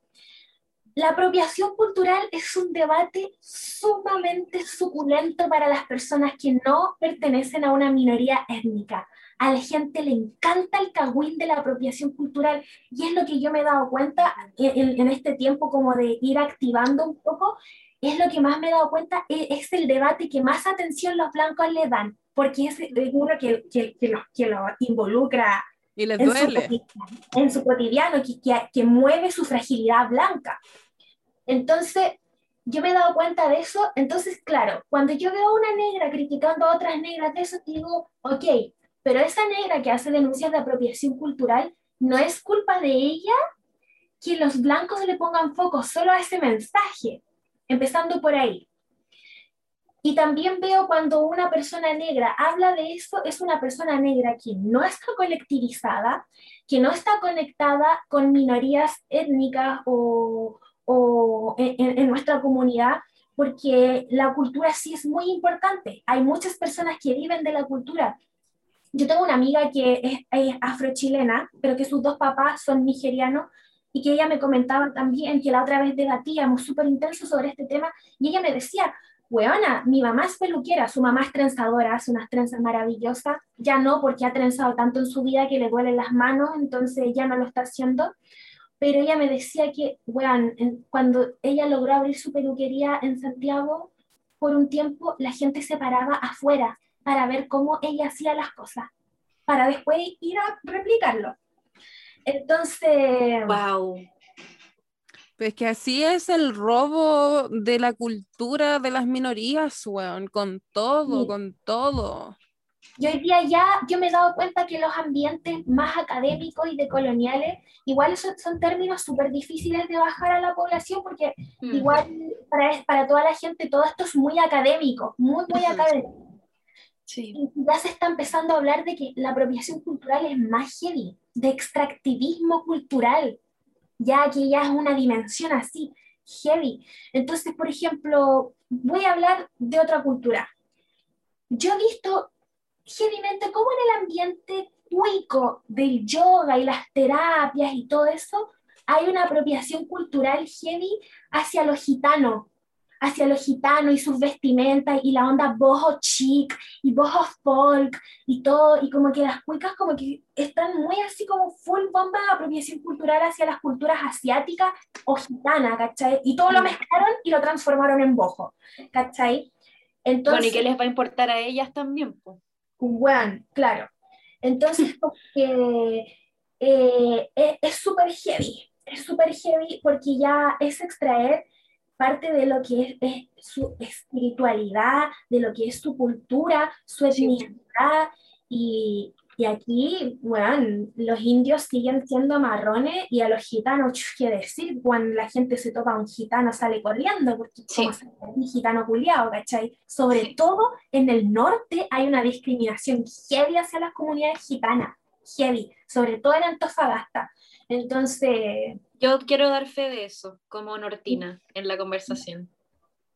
La apropiación cultural es un debate sumamente suculento para las personas que no pertenecen a una minoría étnica a la gente le encanta el cagüín de la apropiación cultural y es lo que yo me he dado cuenta en, este tiempo como de ir activando un poco, es lo que más me he dado cuenta, es, es el debate que más atención los blancos le dan, porque es uno que, que, que, lo, que lo involucra y les en, duele. Su, en su cotidiano, que, que, que mueve su fragilidad blanca. Entonces, yo me he dado cuenta de eso, entonces, claro, cuando yo veo a una negra criticando a otras negras de eso, digo, ok, pero esa negra que hace denuncias de apropiación cultural, no es culpa de ella que los blancos le pongan foco solo a ese mensaje, empezando por ahí. Y también veo cuando una persona negra habla de eso, es una persona negra que no está colectivizada, que no está conectada con minorías étnicas o, o en, en, nuestra comunidad, porque la cultura sí es muy importante. Hay muchas personas que viven de la cultura, yo tengo una amiga que es, es afrochilena, pero que sus dos papás son nigerianos y que ella me comentaba también que la otra vez debatíamos súper intenso sobre este tema y ella me decía, weona, mi mamá es peluquera, su mamá es trenzadora, hace unas trenzas maravillosas, ya no porque ha trenzado tanto en su vida que le duelen las manos, entonces ya no lo está haciendo, pero ella me decía que, weón, cuando ella logró abrir su peluquería en Santiago, por un tiempo la gente se paraba afuera para ver cómo ella hacía las cosas, para después ir a replicarlo. Entonces... ¡Wow! Pues que así es el robo de la cultura de las minorías, weón, con todo, con todo. Yo hoy día ya, yo me he dado cuenta que los ambientes más académicos y decoloniales, igual son, son términos súper difíciles de bajar a la población porque igual para, para toda la gente todo esto es muy académico, muy, muy académico. Sí. Y ya se está empezando a hablar de que la apropiación cultural es más heavy, de extractivismo cultural ya que ya es una dimensión así, heavy. Entonces, por ejemplo, voy a hablar de otra cultura. Yo he visto heavymente cómo en el ambiente cuico del yoga y las terapias y todo eso, hay una apropiación cultural heavy hacia lo gitano, hacia los gitanos y sus vestimentas y la onda boho chic y boho folk y todo, y como que las cuicas como que están muy así como full bomba de apropiación cultural hacia las culturas asiáticas o gitanas, ¿cachai? Y todo lo mm. mezclaron y lo transformaron en boho, ¿cachai? Entonces, bueno, ¿y qué les va a importar a ellas también? Pues? Bueno, claro. Entonces, porque, eh, es súper heavy, es súper heavy porque ya es extraer parte de lo que es, su espiritualidad, de lo que es su cultura, su etnicidad. Y, y, aquí, bueno, los indios siguen siendo marrones y a los gitanos, ¿qué decir? Cuando la gente se topa a un gitano sale corriendo, porque es un gitano culiado, ¿cachai? Sobre todo en el norte hay una discriminación heavy hacia las comunidades gitanas, heavy, sobre todo en Antofagasta. Entonces, yo quiero dar fe de eso, como nortina, en la conversación.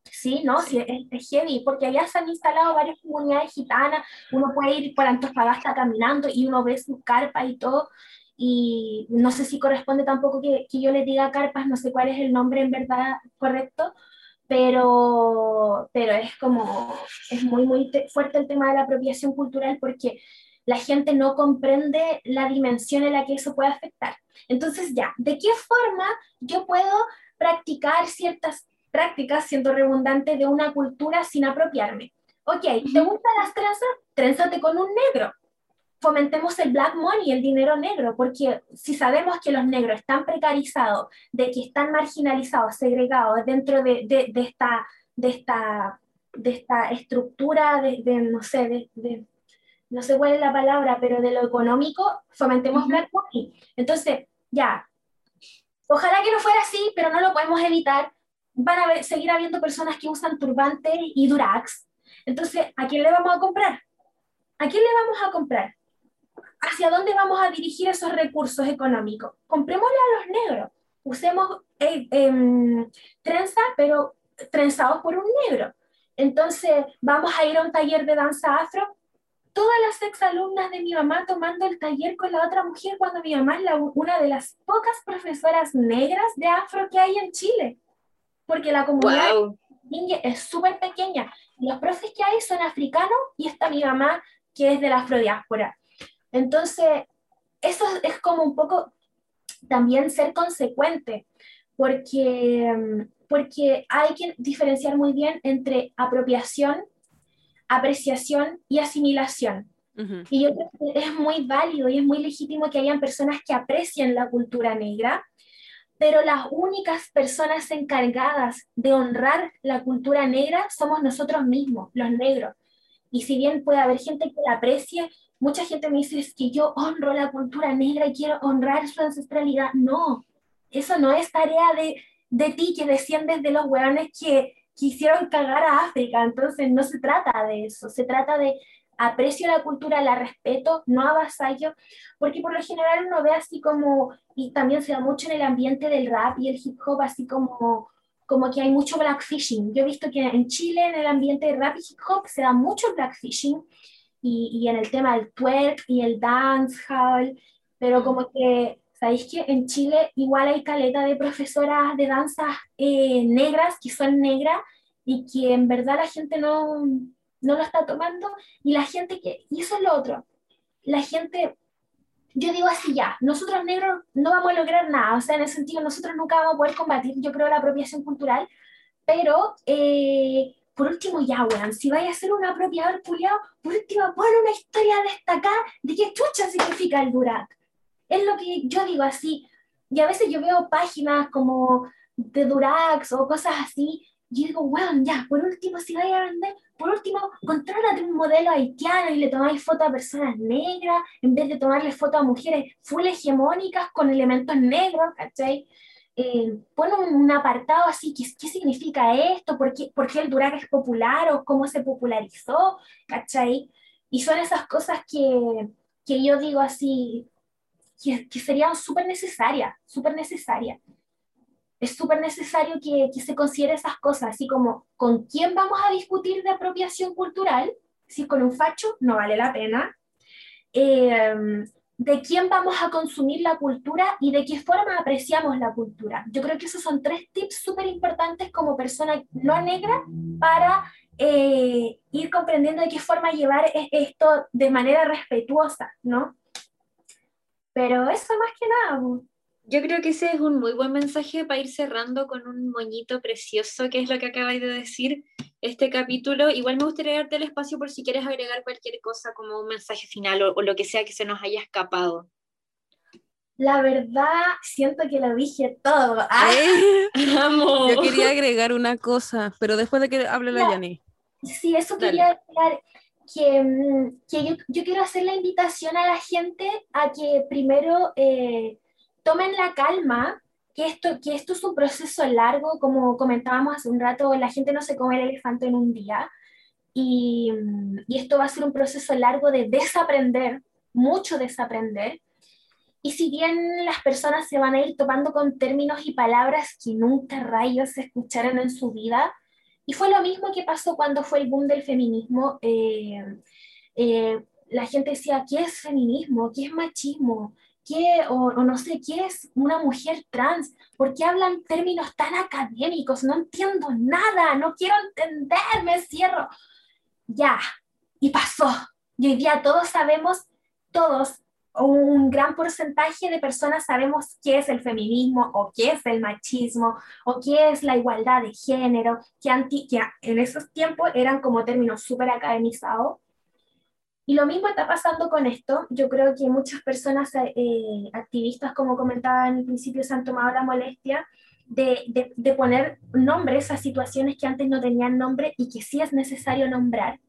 Sí, no, sí, es, heavy, porque allá se han instalado varias comunidades gitanas, uno puede ir por Antofagasta caminando y uno ve sus carpas y todo, y no sé si corresponde tampoco que, que yo les diga carpas, no sé cuál es el nombre en verdad correcto, pero, pero es como, es muy, muy fuerte el tema de la apropiación cultural porque la gente no comprende la dimensión en la que eso puede afectar. Entonces, ya, ¿de qué forma yo puedo practicar ciertas prácticas, siendo redundante, de una cultura sin apropiarme? Ok, ¿te gustan las trenzas? Trénzate con un negro. Fomentemos el black money, el dinero negro, porque si sabemos que los negros están precarizados, de que están marginalizados, segregados dentro de, de, esta, de, esta, de esta estructura de, no sé, de, no sé cuál es la palabra, pero de lo económico, fomentemos black money. Entonces, ya, ojalá que no fuera así, pero no lo podemos evitar. Van a seguir habiendo personas que usan turbantes y durax. Entonces, ¿a quién le vamos a comprar? ¿A quién le vamos a comprar? ¿Hacia dónde vamos a dirigir esos recursos económicos? Comprémosle a los negros. Usemos eh, em, trenza, pero trenzados por un negro. Entonces, vamos a ir a un taller de danza afro todas las exalumnas de mi mamá tomando el taller con la otra mujer cuando mi mamá es una de las pocas profesoras negras de afro que hay en Chile. Porque la comunidad es súper pequeña. Los profes que hay son africanos y está mi mamá que es de la afrodiáspora. Entonces, eso es como un poco también ser consecuente, porque, porque hay que diferenciar muy bien entre apropiación apreciación y asimilación. Y yo creo que es muy válido y es muy legítimo que hayan personas que aprecien la cultura negra, pero las únicas personas encargadas de honrar la cultura negra somos nosotros mismos, los negros. Y si bien puede haber gente que la aprecie, mucha gente me dice es que yo honro la cultura negra y quiero honrar su ancestralidad. No, eso no es tarea de, de ti que desciendes de los hueones que quisieron cagar a África, entonces no se trata de eso, se trata de aprecio la cultura, la respeto, no avasallo, porque por lo general uno ve así como, y también se da mucho en el ambiente del rap y el hip hop, así como, como que hay mucho blackfishing. Yo he visto que en Chile, en el ambiente de rap y hip hop, se da mucho blackfishing, y, y en el tema del twerk y el dancehall, pero como que ¿Sabéis que en Chile igual hay caleta de profesoras de danza eh, negras que son negras y que en verdad la gente no, no lo está tomando y la gente que, y eso es lo otro, la gente, yo digo así ya, nosotros negros no vamos a lograr nada, o sea, en ese sentido nosotros nunca vamos a poder combatir, yo creo, la apropiación cultural, pero eh, por último ya, weón, si vaya a ser un apropiador culiado, por último pon una historia destacada de qué chucha significa el Durac. Es lo que yo digo así, y a veces yo veo páginas como de Durax o cosas así, y digo, weón, ya, por último, si vaya a vender, por último, contrólate un modelo haitiano y le tomáis fotos a personas negras en vez de tomarle fotos a mujeres full hegemónicas con elementos negros, ¿cachai? Eh, pon un, apartado así, ¿qué, ¿qué, significa esto? ¿Por qué, ¿Por qué el Durac es popular o cómo se popularizó? ¿Cachai? Y son esas cosas que, que yo digo así, que, serían súper necesarias, súper necesarias es súper necesario que, se considere esas cosas, así como con quién vamos a discutir de apropiación cultural, si con un facho no vale la pena, eh, de quién vamos a consumir la cultura y de qué forma apreciamos la cultura. Yo creo que esos son tres tips súper importantes como persona no negra para eh, ir comprendiendo de qué forma llevar e-, esto de manera respetuosa, ¿no? Pero eso más que nada. Yo creo que ese es un muy buen mensaje para ir cerrando con un moñito precioso, que es lo que acabáis de decir este capítulo. Igual me gustaría darte el espacio por si quieres agregar cualquier cosa como un mensaje final o, lo que sea que se nos haya escapado. La verdad, siento que lo dije todo. ¡Ah! Yo quería agregar una cosa, pero después de que hable la Yani. Sí, eso quería agregar. Que, mm, que yo, yo, quiero hacer la invitación a la gente a que primero eh, tomen la calma, que esto, que esto es un proceso largo, como comentábamos hace un rato, la gente no se come el elefante en un día, y, y esto va a ser un proceso largo de desaprender, mucho desaprender, y si bien las personas se van a ir topando con términos y palabras que nunca rayos escucharon en su vida, y fue lo mismo que pasó cuando fue el boom del feminismo, eh, eh, la gente decía, ¿qué es feminismo? ¿Qué es machismo? ¿Qué, o, no sé, qué es una mujer trans? ¿Por qué hablan términos tan académicos? No entiendo nada, no quiero entender, me cierro. Ya, y pasó. Y hoy día todos sabemos, todos, un gran porcentaje de personas sabemos qué es el feminismo o qué es el machismo o qué es la igualdad de género, que, en esos tiempos eran como términos súper academizados y lo mismo está pasando con esto. Yo creo que muchas personas, eh, activistas, como comentaba en el principio, se han tomado la molestia de, poner nombres a situaciones que antes no tenían nombre y que sí es necesario nombrar.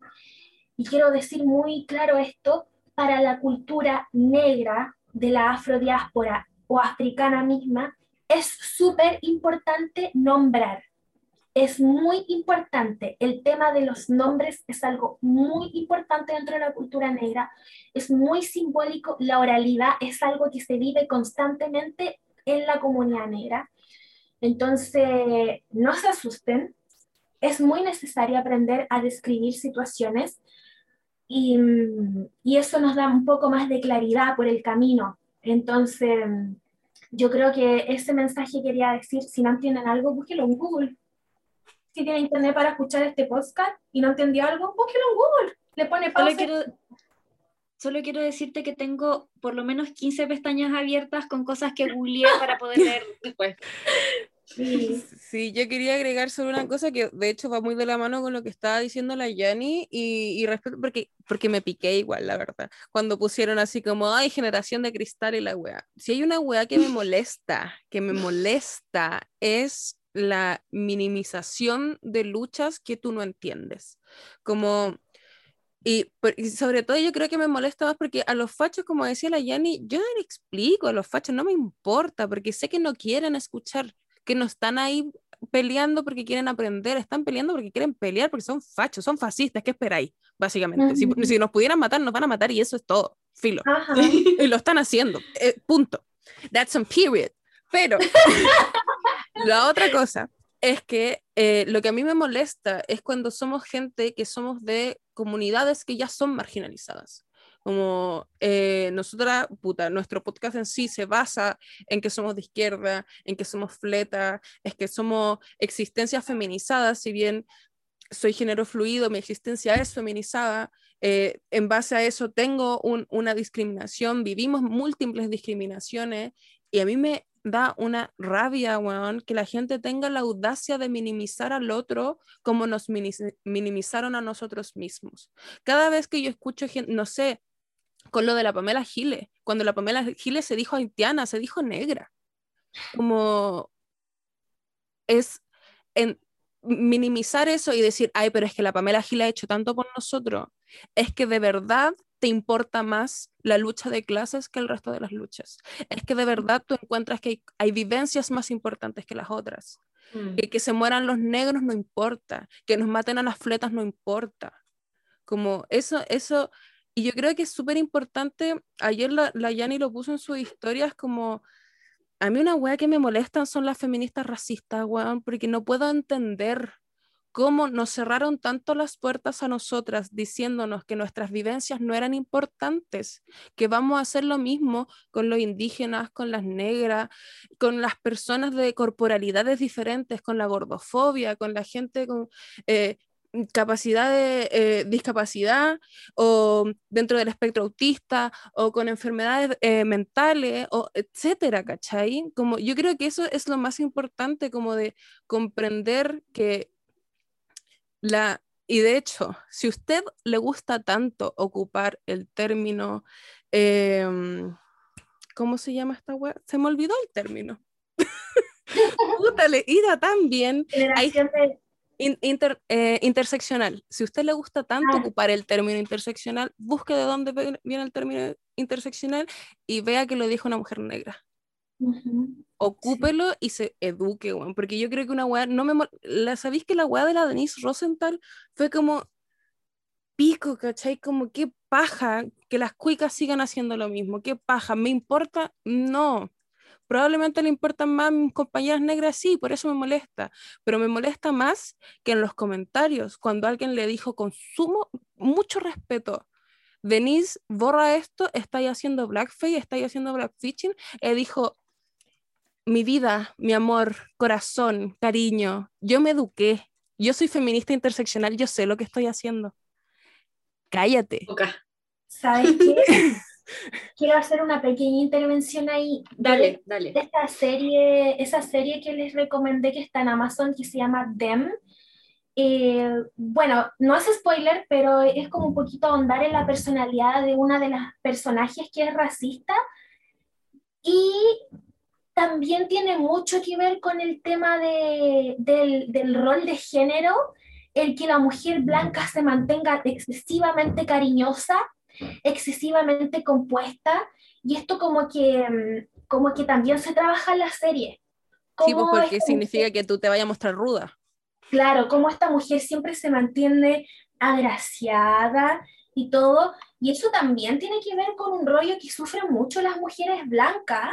Y quiero decir muy claro esto, para la cultura negra de la afrodiáspora o africana misma, es súper importante nombrar es muy importante. El tema de los nombres es algo muy importante dentro de la cultura negra. Es muy simbólico. La oralidad es algo que se vive constantemente en la comunidad negra. Entonces, no se asusten. Es muy necesario aprender a describir situaciones y, y eso nos da un poco más de claridad por el camino. Entonces, yo creo que ese mensaje quería decir, si no entienden algo, búsquelo en Google si tiene internet para escuchar este podcast y no entendió algo, búsquelo en Google. Le pone pausa. Solo quiero, solo quiero decirte que tengo por lo menos 15 pestañas abiertas con cosas que googleé para poder leer después. Sí. yo quería agregar solo una cosa que de hecho va muy de la mano con lo que estaba diciendo la Yanni y, y porque, porque me piqué igual, la verdad, cuando pusieron así como, ay, generación de cristal y la wea. Si hay una wea que me molesta, que me molesta, es la minimización de luchas que tú no entiendes. Como, y, sobre todo yo creo que me molesta más porque a los fachos, como decía la Yanni, yo no le explico a los fachos, no me importa, porque sé que no quieren escuchar, que no están ahí peleando porque quieren aprender, están peleando porque quieren pelear, porque son fachos, son fascistas, ¿qué esperáis? Básicamente, si, si, nos pudieran matar, nos van a matar y eso es todo, filo. y lo están haciendo, eh, punto. That's some period. Pero la otra cosa es que eh, lo que a mí me molesta es cuando somos gente que somos de comunidades que ya son marginalizadas. Como eh, nosotras, puta, nuestro podcast en sí se basa en que somos de izquierda, en que somos fleta, es que somos existencias feminizadas, si bien soy género fluido, mi existencia es feminizada, eh, en base a eso tengo una discriminación, vivimos múltiples discriminaciones y a mí me da una rabia, weón, que la gente tenga la audacia de minimizar al otro como nos minimizaron a nosotros mismos. Cada vez que yo escucho gente, no sé, con lo de la Pamela Giles, cuando la Pamela Giles se dijo haitiana, se dijo negra. Como es en minimizar eso y decir, ay, pero es que la Pamela Giles ha hecho tanto por nosotros, es que de verdad te importa más la lucha de clases que el resto de las luchas. Es que de verdad tú encuentras que hay, vivencias más importantes que las otras. Mm. Que, que se mueran los negros no importa, que nos maten a las fletas no importa. Como eso, eso, y yo creo que es súper importante, ayer la, la lo puso en sus historias como, a mí una wea que me molestan son las feministas racistas, weón, porque no puedo entender cómo nos cerraron tanto las puertas a nosotras diciéndonos que nuestras vivencias no eran importantes, que vamos a hacer lo mismo con los indígenas, con las negras, con las personas de corporalidades diferentes, con la gordofobia, con la gente con eh, capacidad de eh, discapacidad o dentro del espectro autista o con enfermedades eh, mentales o etcétera, ¿cachai? Como yo creo que eso es lo más importante como de comprender que la, y de hecho, si usted le gusta tanto ocupar el término, em, ¿cómo se llama esta web? Se me olvidó el término. Puta, ida tan bien. Eh, interseccional. Si usted le gusta tanto ah. ocupar el término interseccional, busque de dónde viene el término interseccional y vea que lo dijo una mujer negra ocúpelo y se eduque, weón. Porque yo creo que una weá, no me. ¿La sabéis que la weá de la Denise Rosenthal fue como pico, ¿cachai? Como qué paja que las cuicas sigan haciendo lo mismo, qué paja, ¿me importa? No. Probablemente le importan más mis compañeras negras, sí, por eso me molesta, pero me molesta más que en los comentarios, cuando alguien le dijo con sumo, mucho respeto, Denise, borra esto, estáis haciendo blackface, estáis haciendo blackfishing, y dijo, mi vida, mi amor, corazón, cariño, yo me eduqué, yo soy feminista interseccional, yo sé lo que estoy haciendo. Cállate. ¿Sabes qué? Quiero hacer una pequeña intervención ahí. Dale, dale. esta serie, esa serie que les recomendé que está en Amazon, que se llama Them. Eh, bueno, no es spoiler, pero es como un poquito ahondar en la personalidad de una de las personajes que es racista. Y también tiene mucho que ver con el tema de, del, del, rol de género, el que la mujer blanca se mantenga excesivamente cariñosa, excesivamente compuesta, y esto como que, mm, como que también se trabaja en la serie. Sí, pues porque significa que tú te vayas a mostrar ruda. Claro, como esta mujer siempre se mantiene agraciada y todo, y eso también tiene que ver con un rollo que sufren mucho las mujeres blancas,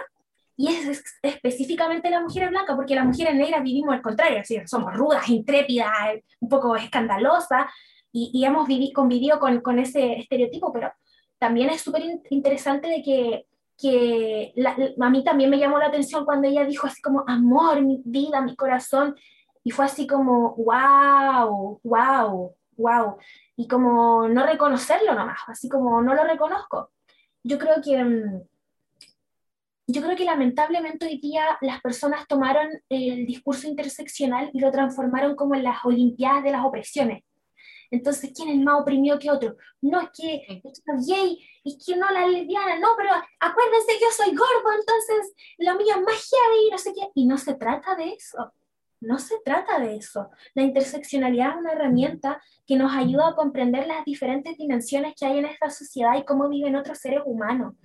y es específicamente la mujer blanca, porque las mujeres negras vivimos al contrario, somos rudas, intrépidas, un poco escandalosas, y, y hemos vivido, convivido con, con, ese estereotipo, pero también es súper interesante de que, que a mí también me llamó la atención cuando ella dijo así como, amor, mi vida, mi corazón, y fue así como, wow, wow, wow, y como no reconocerlo nomás, así como no lo reconozco. Yo creo que mm, yo creo que lamentablemente hoy día las personas tomaron el discurso interseccional y lo transformaron como en las Olimpiadas de las opresiones. Entonces, ¿quién es más oprimido que otro? No, es que es gay, y que no la lesbiana, no, pero acuérdense, yo soy gordo, entonces lo mío es más heavy, y no sé qué. Y no se trata de eso. No se trata de eso. La interseccionalidad es una herramienta que nos ayuda a comprender las diferentes dimensiones que hay en esta sociedad y cómo viven otros seres humanos.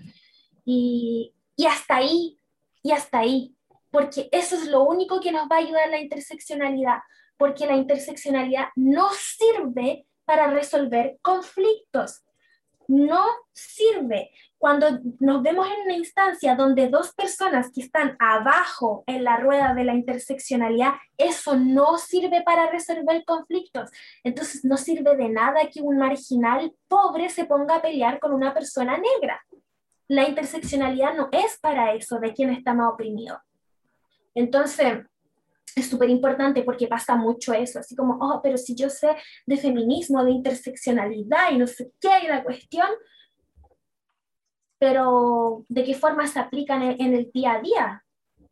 Y y hasta ahí, y hasta ahí, porque eso es lo único que nos va a ayudar la interseccionalidad, porque la interseccionalidad no sirve para resolver conflictos. no sirve. Cuando nos vemos en una instancia donde dos personas que están abajo en la rueda de la interseccionalidad, eso no sirve para resolver conflictos. Entonces no sirve de nada que un marginal pobre se ponga a pelear con una persona negra. La interseccionalidad no es para eso de quien está más oprimido. Entonces, es súper importante porque pasa mucho eso, así como, oh, pero si yo sé de feminismo, de interseccionalidad y no sé qué, hay la cuestión, pero ¿de qué forma se aplican en, el día a día?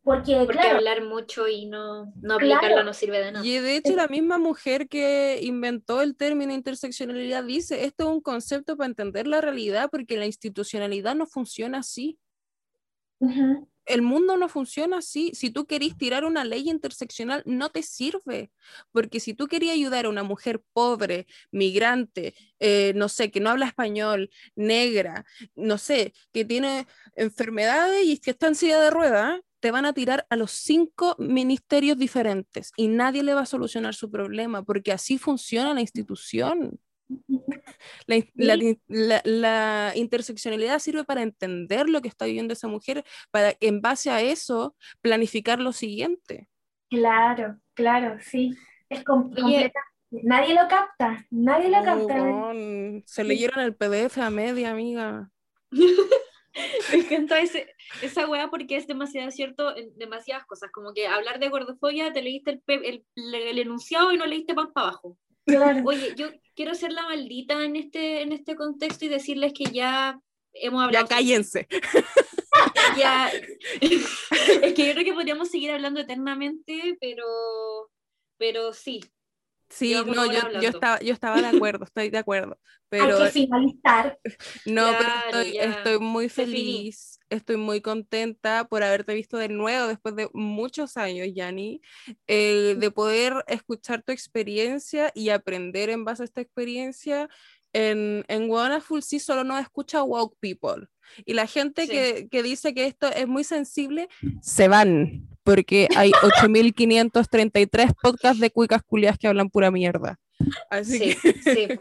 Porque, porque hablar mucho y no, no aplicarlo no sirve de nada. Y de hecho la misma mujer que inventó el término interseccionalidad dice, esto es un concepto para entender la realidad porque la institucionalidad no funciona así el mundo no funciona así. Si tú querís tirar una ley interseccional, no te sirve. Porque si tú querías ayudar a una mujer pobre, migrante, eh, no sé, que no habla español, negra, no sé, que tiene enfermedades y que está en silla de ruedas, te van a tirar a los cinco ministerios diferentes y nadie le va a solucionar su problema, porque así funciona la institución. La, interseccionalidad sirve para entender lo que está viviendo esa mujer, para en base a eso planificar lo siguiente. Claro, claro, sí. Es completa. Nadie lo capta, nadie lo capta. se leyeron el PDF a media, amiga. Me encanta esa weá porque es demasiado cierto en demasiadas cosas. Como que hablar de gordofobia, te leíste el, el, enunciado y no leíste más para abajo. Oye, yo quiero ser la maldita en este, en este contexto y decirles que ya hemos hablado. Ya cállense. ya. es que yo creo que podríamos seguir hablando eternamente, pero, pero sí. Sí, no, yo, yo, estaba, yo estaba de acuerdo, estoy de acuerdo. Pero, Hay que finalizar. No, pero estoy, estoy muy feliz, estoy muy contenta por haberte visto de nuevo después de muchos años, Yani, eh, de poder escuchar tu experiencia y aprender en base a esta experiencia. En, en Full sí solo nos escucha Woke People. Y la gente que, que dice que esto es muy sensible, se van porque hay 8.533 podcasts de cuicas culias que hablan pura mierda. Así sí, que...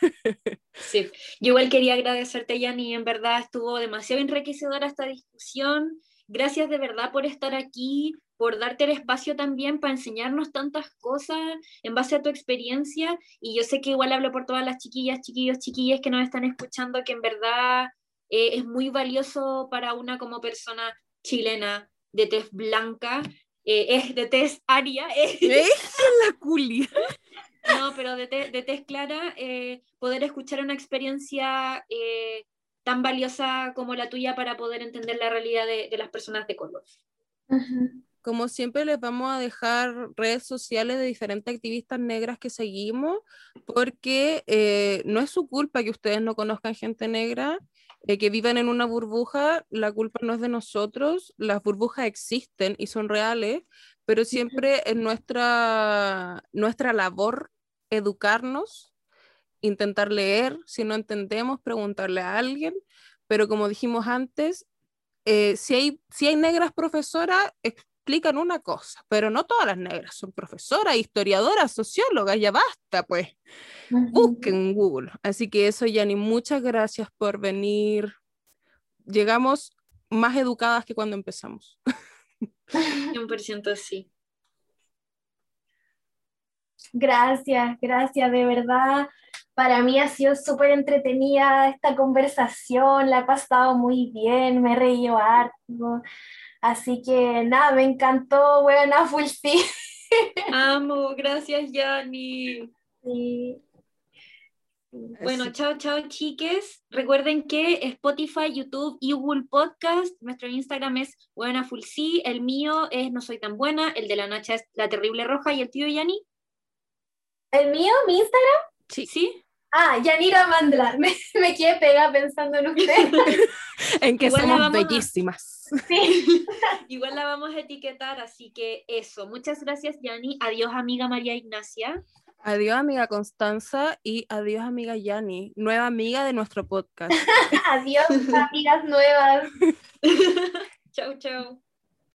sí. Yo igual quería agradecerte, Yanni, en verdad estuvo demasiado enriquecedora esta discusión. Gracias de verdad por estar aquí, por darte el espacio también para enseñarnos tantas cosas en base a tu experiencia. Y yo sé que igual hablo por todas las chiquillas, chiquillos, chiquillas que nos están escuchando, que en verdad eh, es muy valioso para una como persona chilena de tez blanca, eh, es de tez aria. Es la culia. No, pero de, de tez clara, eh, poder escuchar una experiencia eh, tan valiosa como la tuya para poder entender la realidad de, las personas de color. Como siempre les vamos a dejar redes sociales de diferentes activistas negras que seguimos, porque no es su culpa que ustedes no conozcan gente negra, que vivan en una burbuja, la culpa no es de nosotros, las burbujas existen y son reales, pero siempre es nuestra, nuestra labor educarnos, intentar leer, si no entendemos, preguntarle a alguien, pero como dijimos antes, eh, si, hay, si hay negras profesoras, explican una cosa, pero no todas las negras son profesoras, historiadoras, sociólogas, ya basta, pues. Busquen en Google. Así que eso, Yani, muchas gracias por venir. Llegamos más educadas que cuando empezamos. 100% sí. Gracias, gracias, de verdad. Para mí ha sido súper entretenida esta conversación, la he pasado muy bien, me he reído harto. Así que nada, me encantó, buena full sí. Amo, gracias, Yani. Sí. Bueno, chao, chao, chiques. Recuerden que Spotify, YouTube y Google Podcast, nuestro Instagram es Buena Full sí, el mío es No Soy Tan Buena, el de la Nacha es La Terrible Roja y el tío Yani. ¿El mío? ¿Mi Instagram? Sí. ¿Sí? Ah, Yanira Mandla. Me, me quedé pegada pensando en usted. en que somos bellísimas. Sí. Igual la vamos a etiquetar, así que eso. Muchas gracias, Yani. Adiós, amiga María Ignacia. Adiós, amiga Constanza. Y adiós, amiga Yani, nueva amiga de nuestro podcast. adiós, amigas nuevas. chau, chau.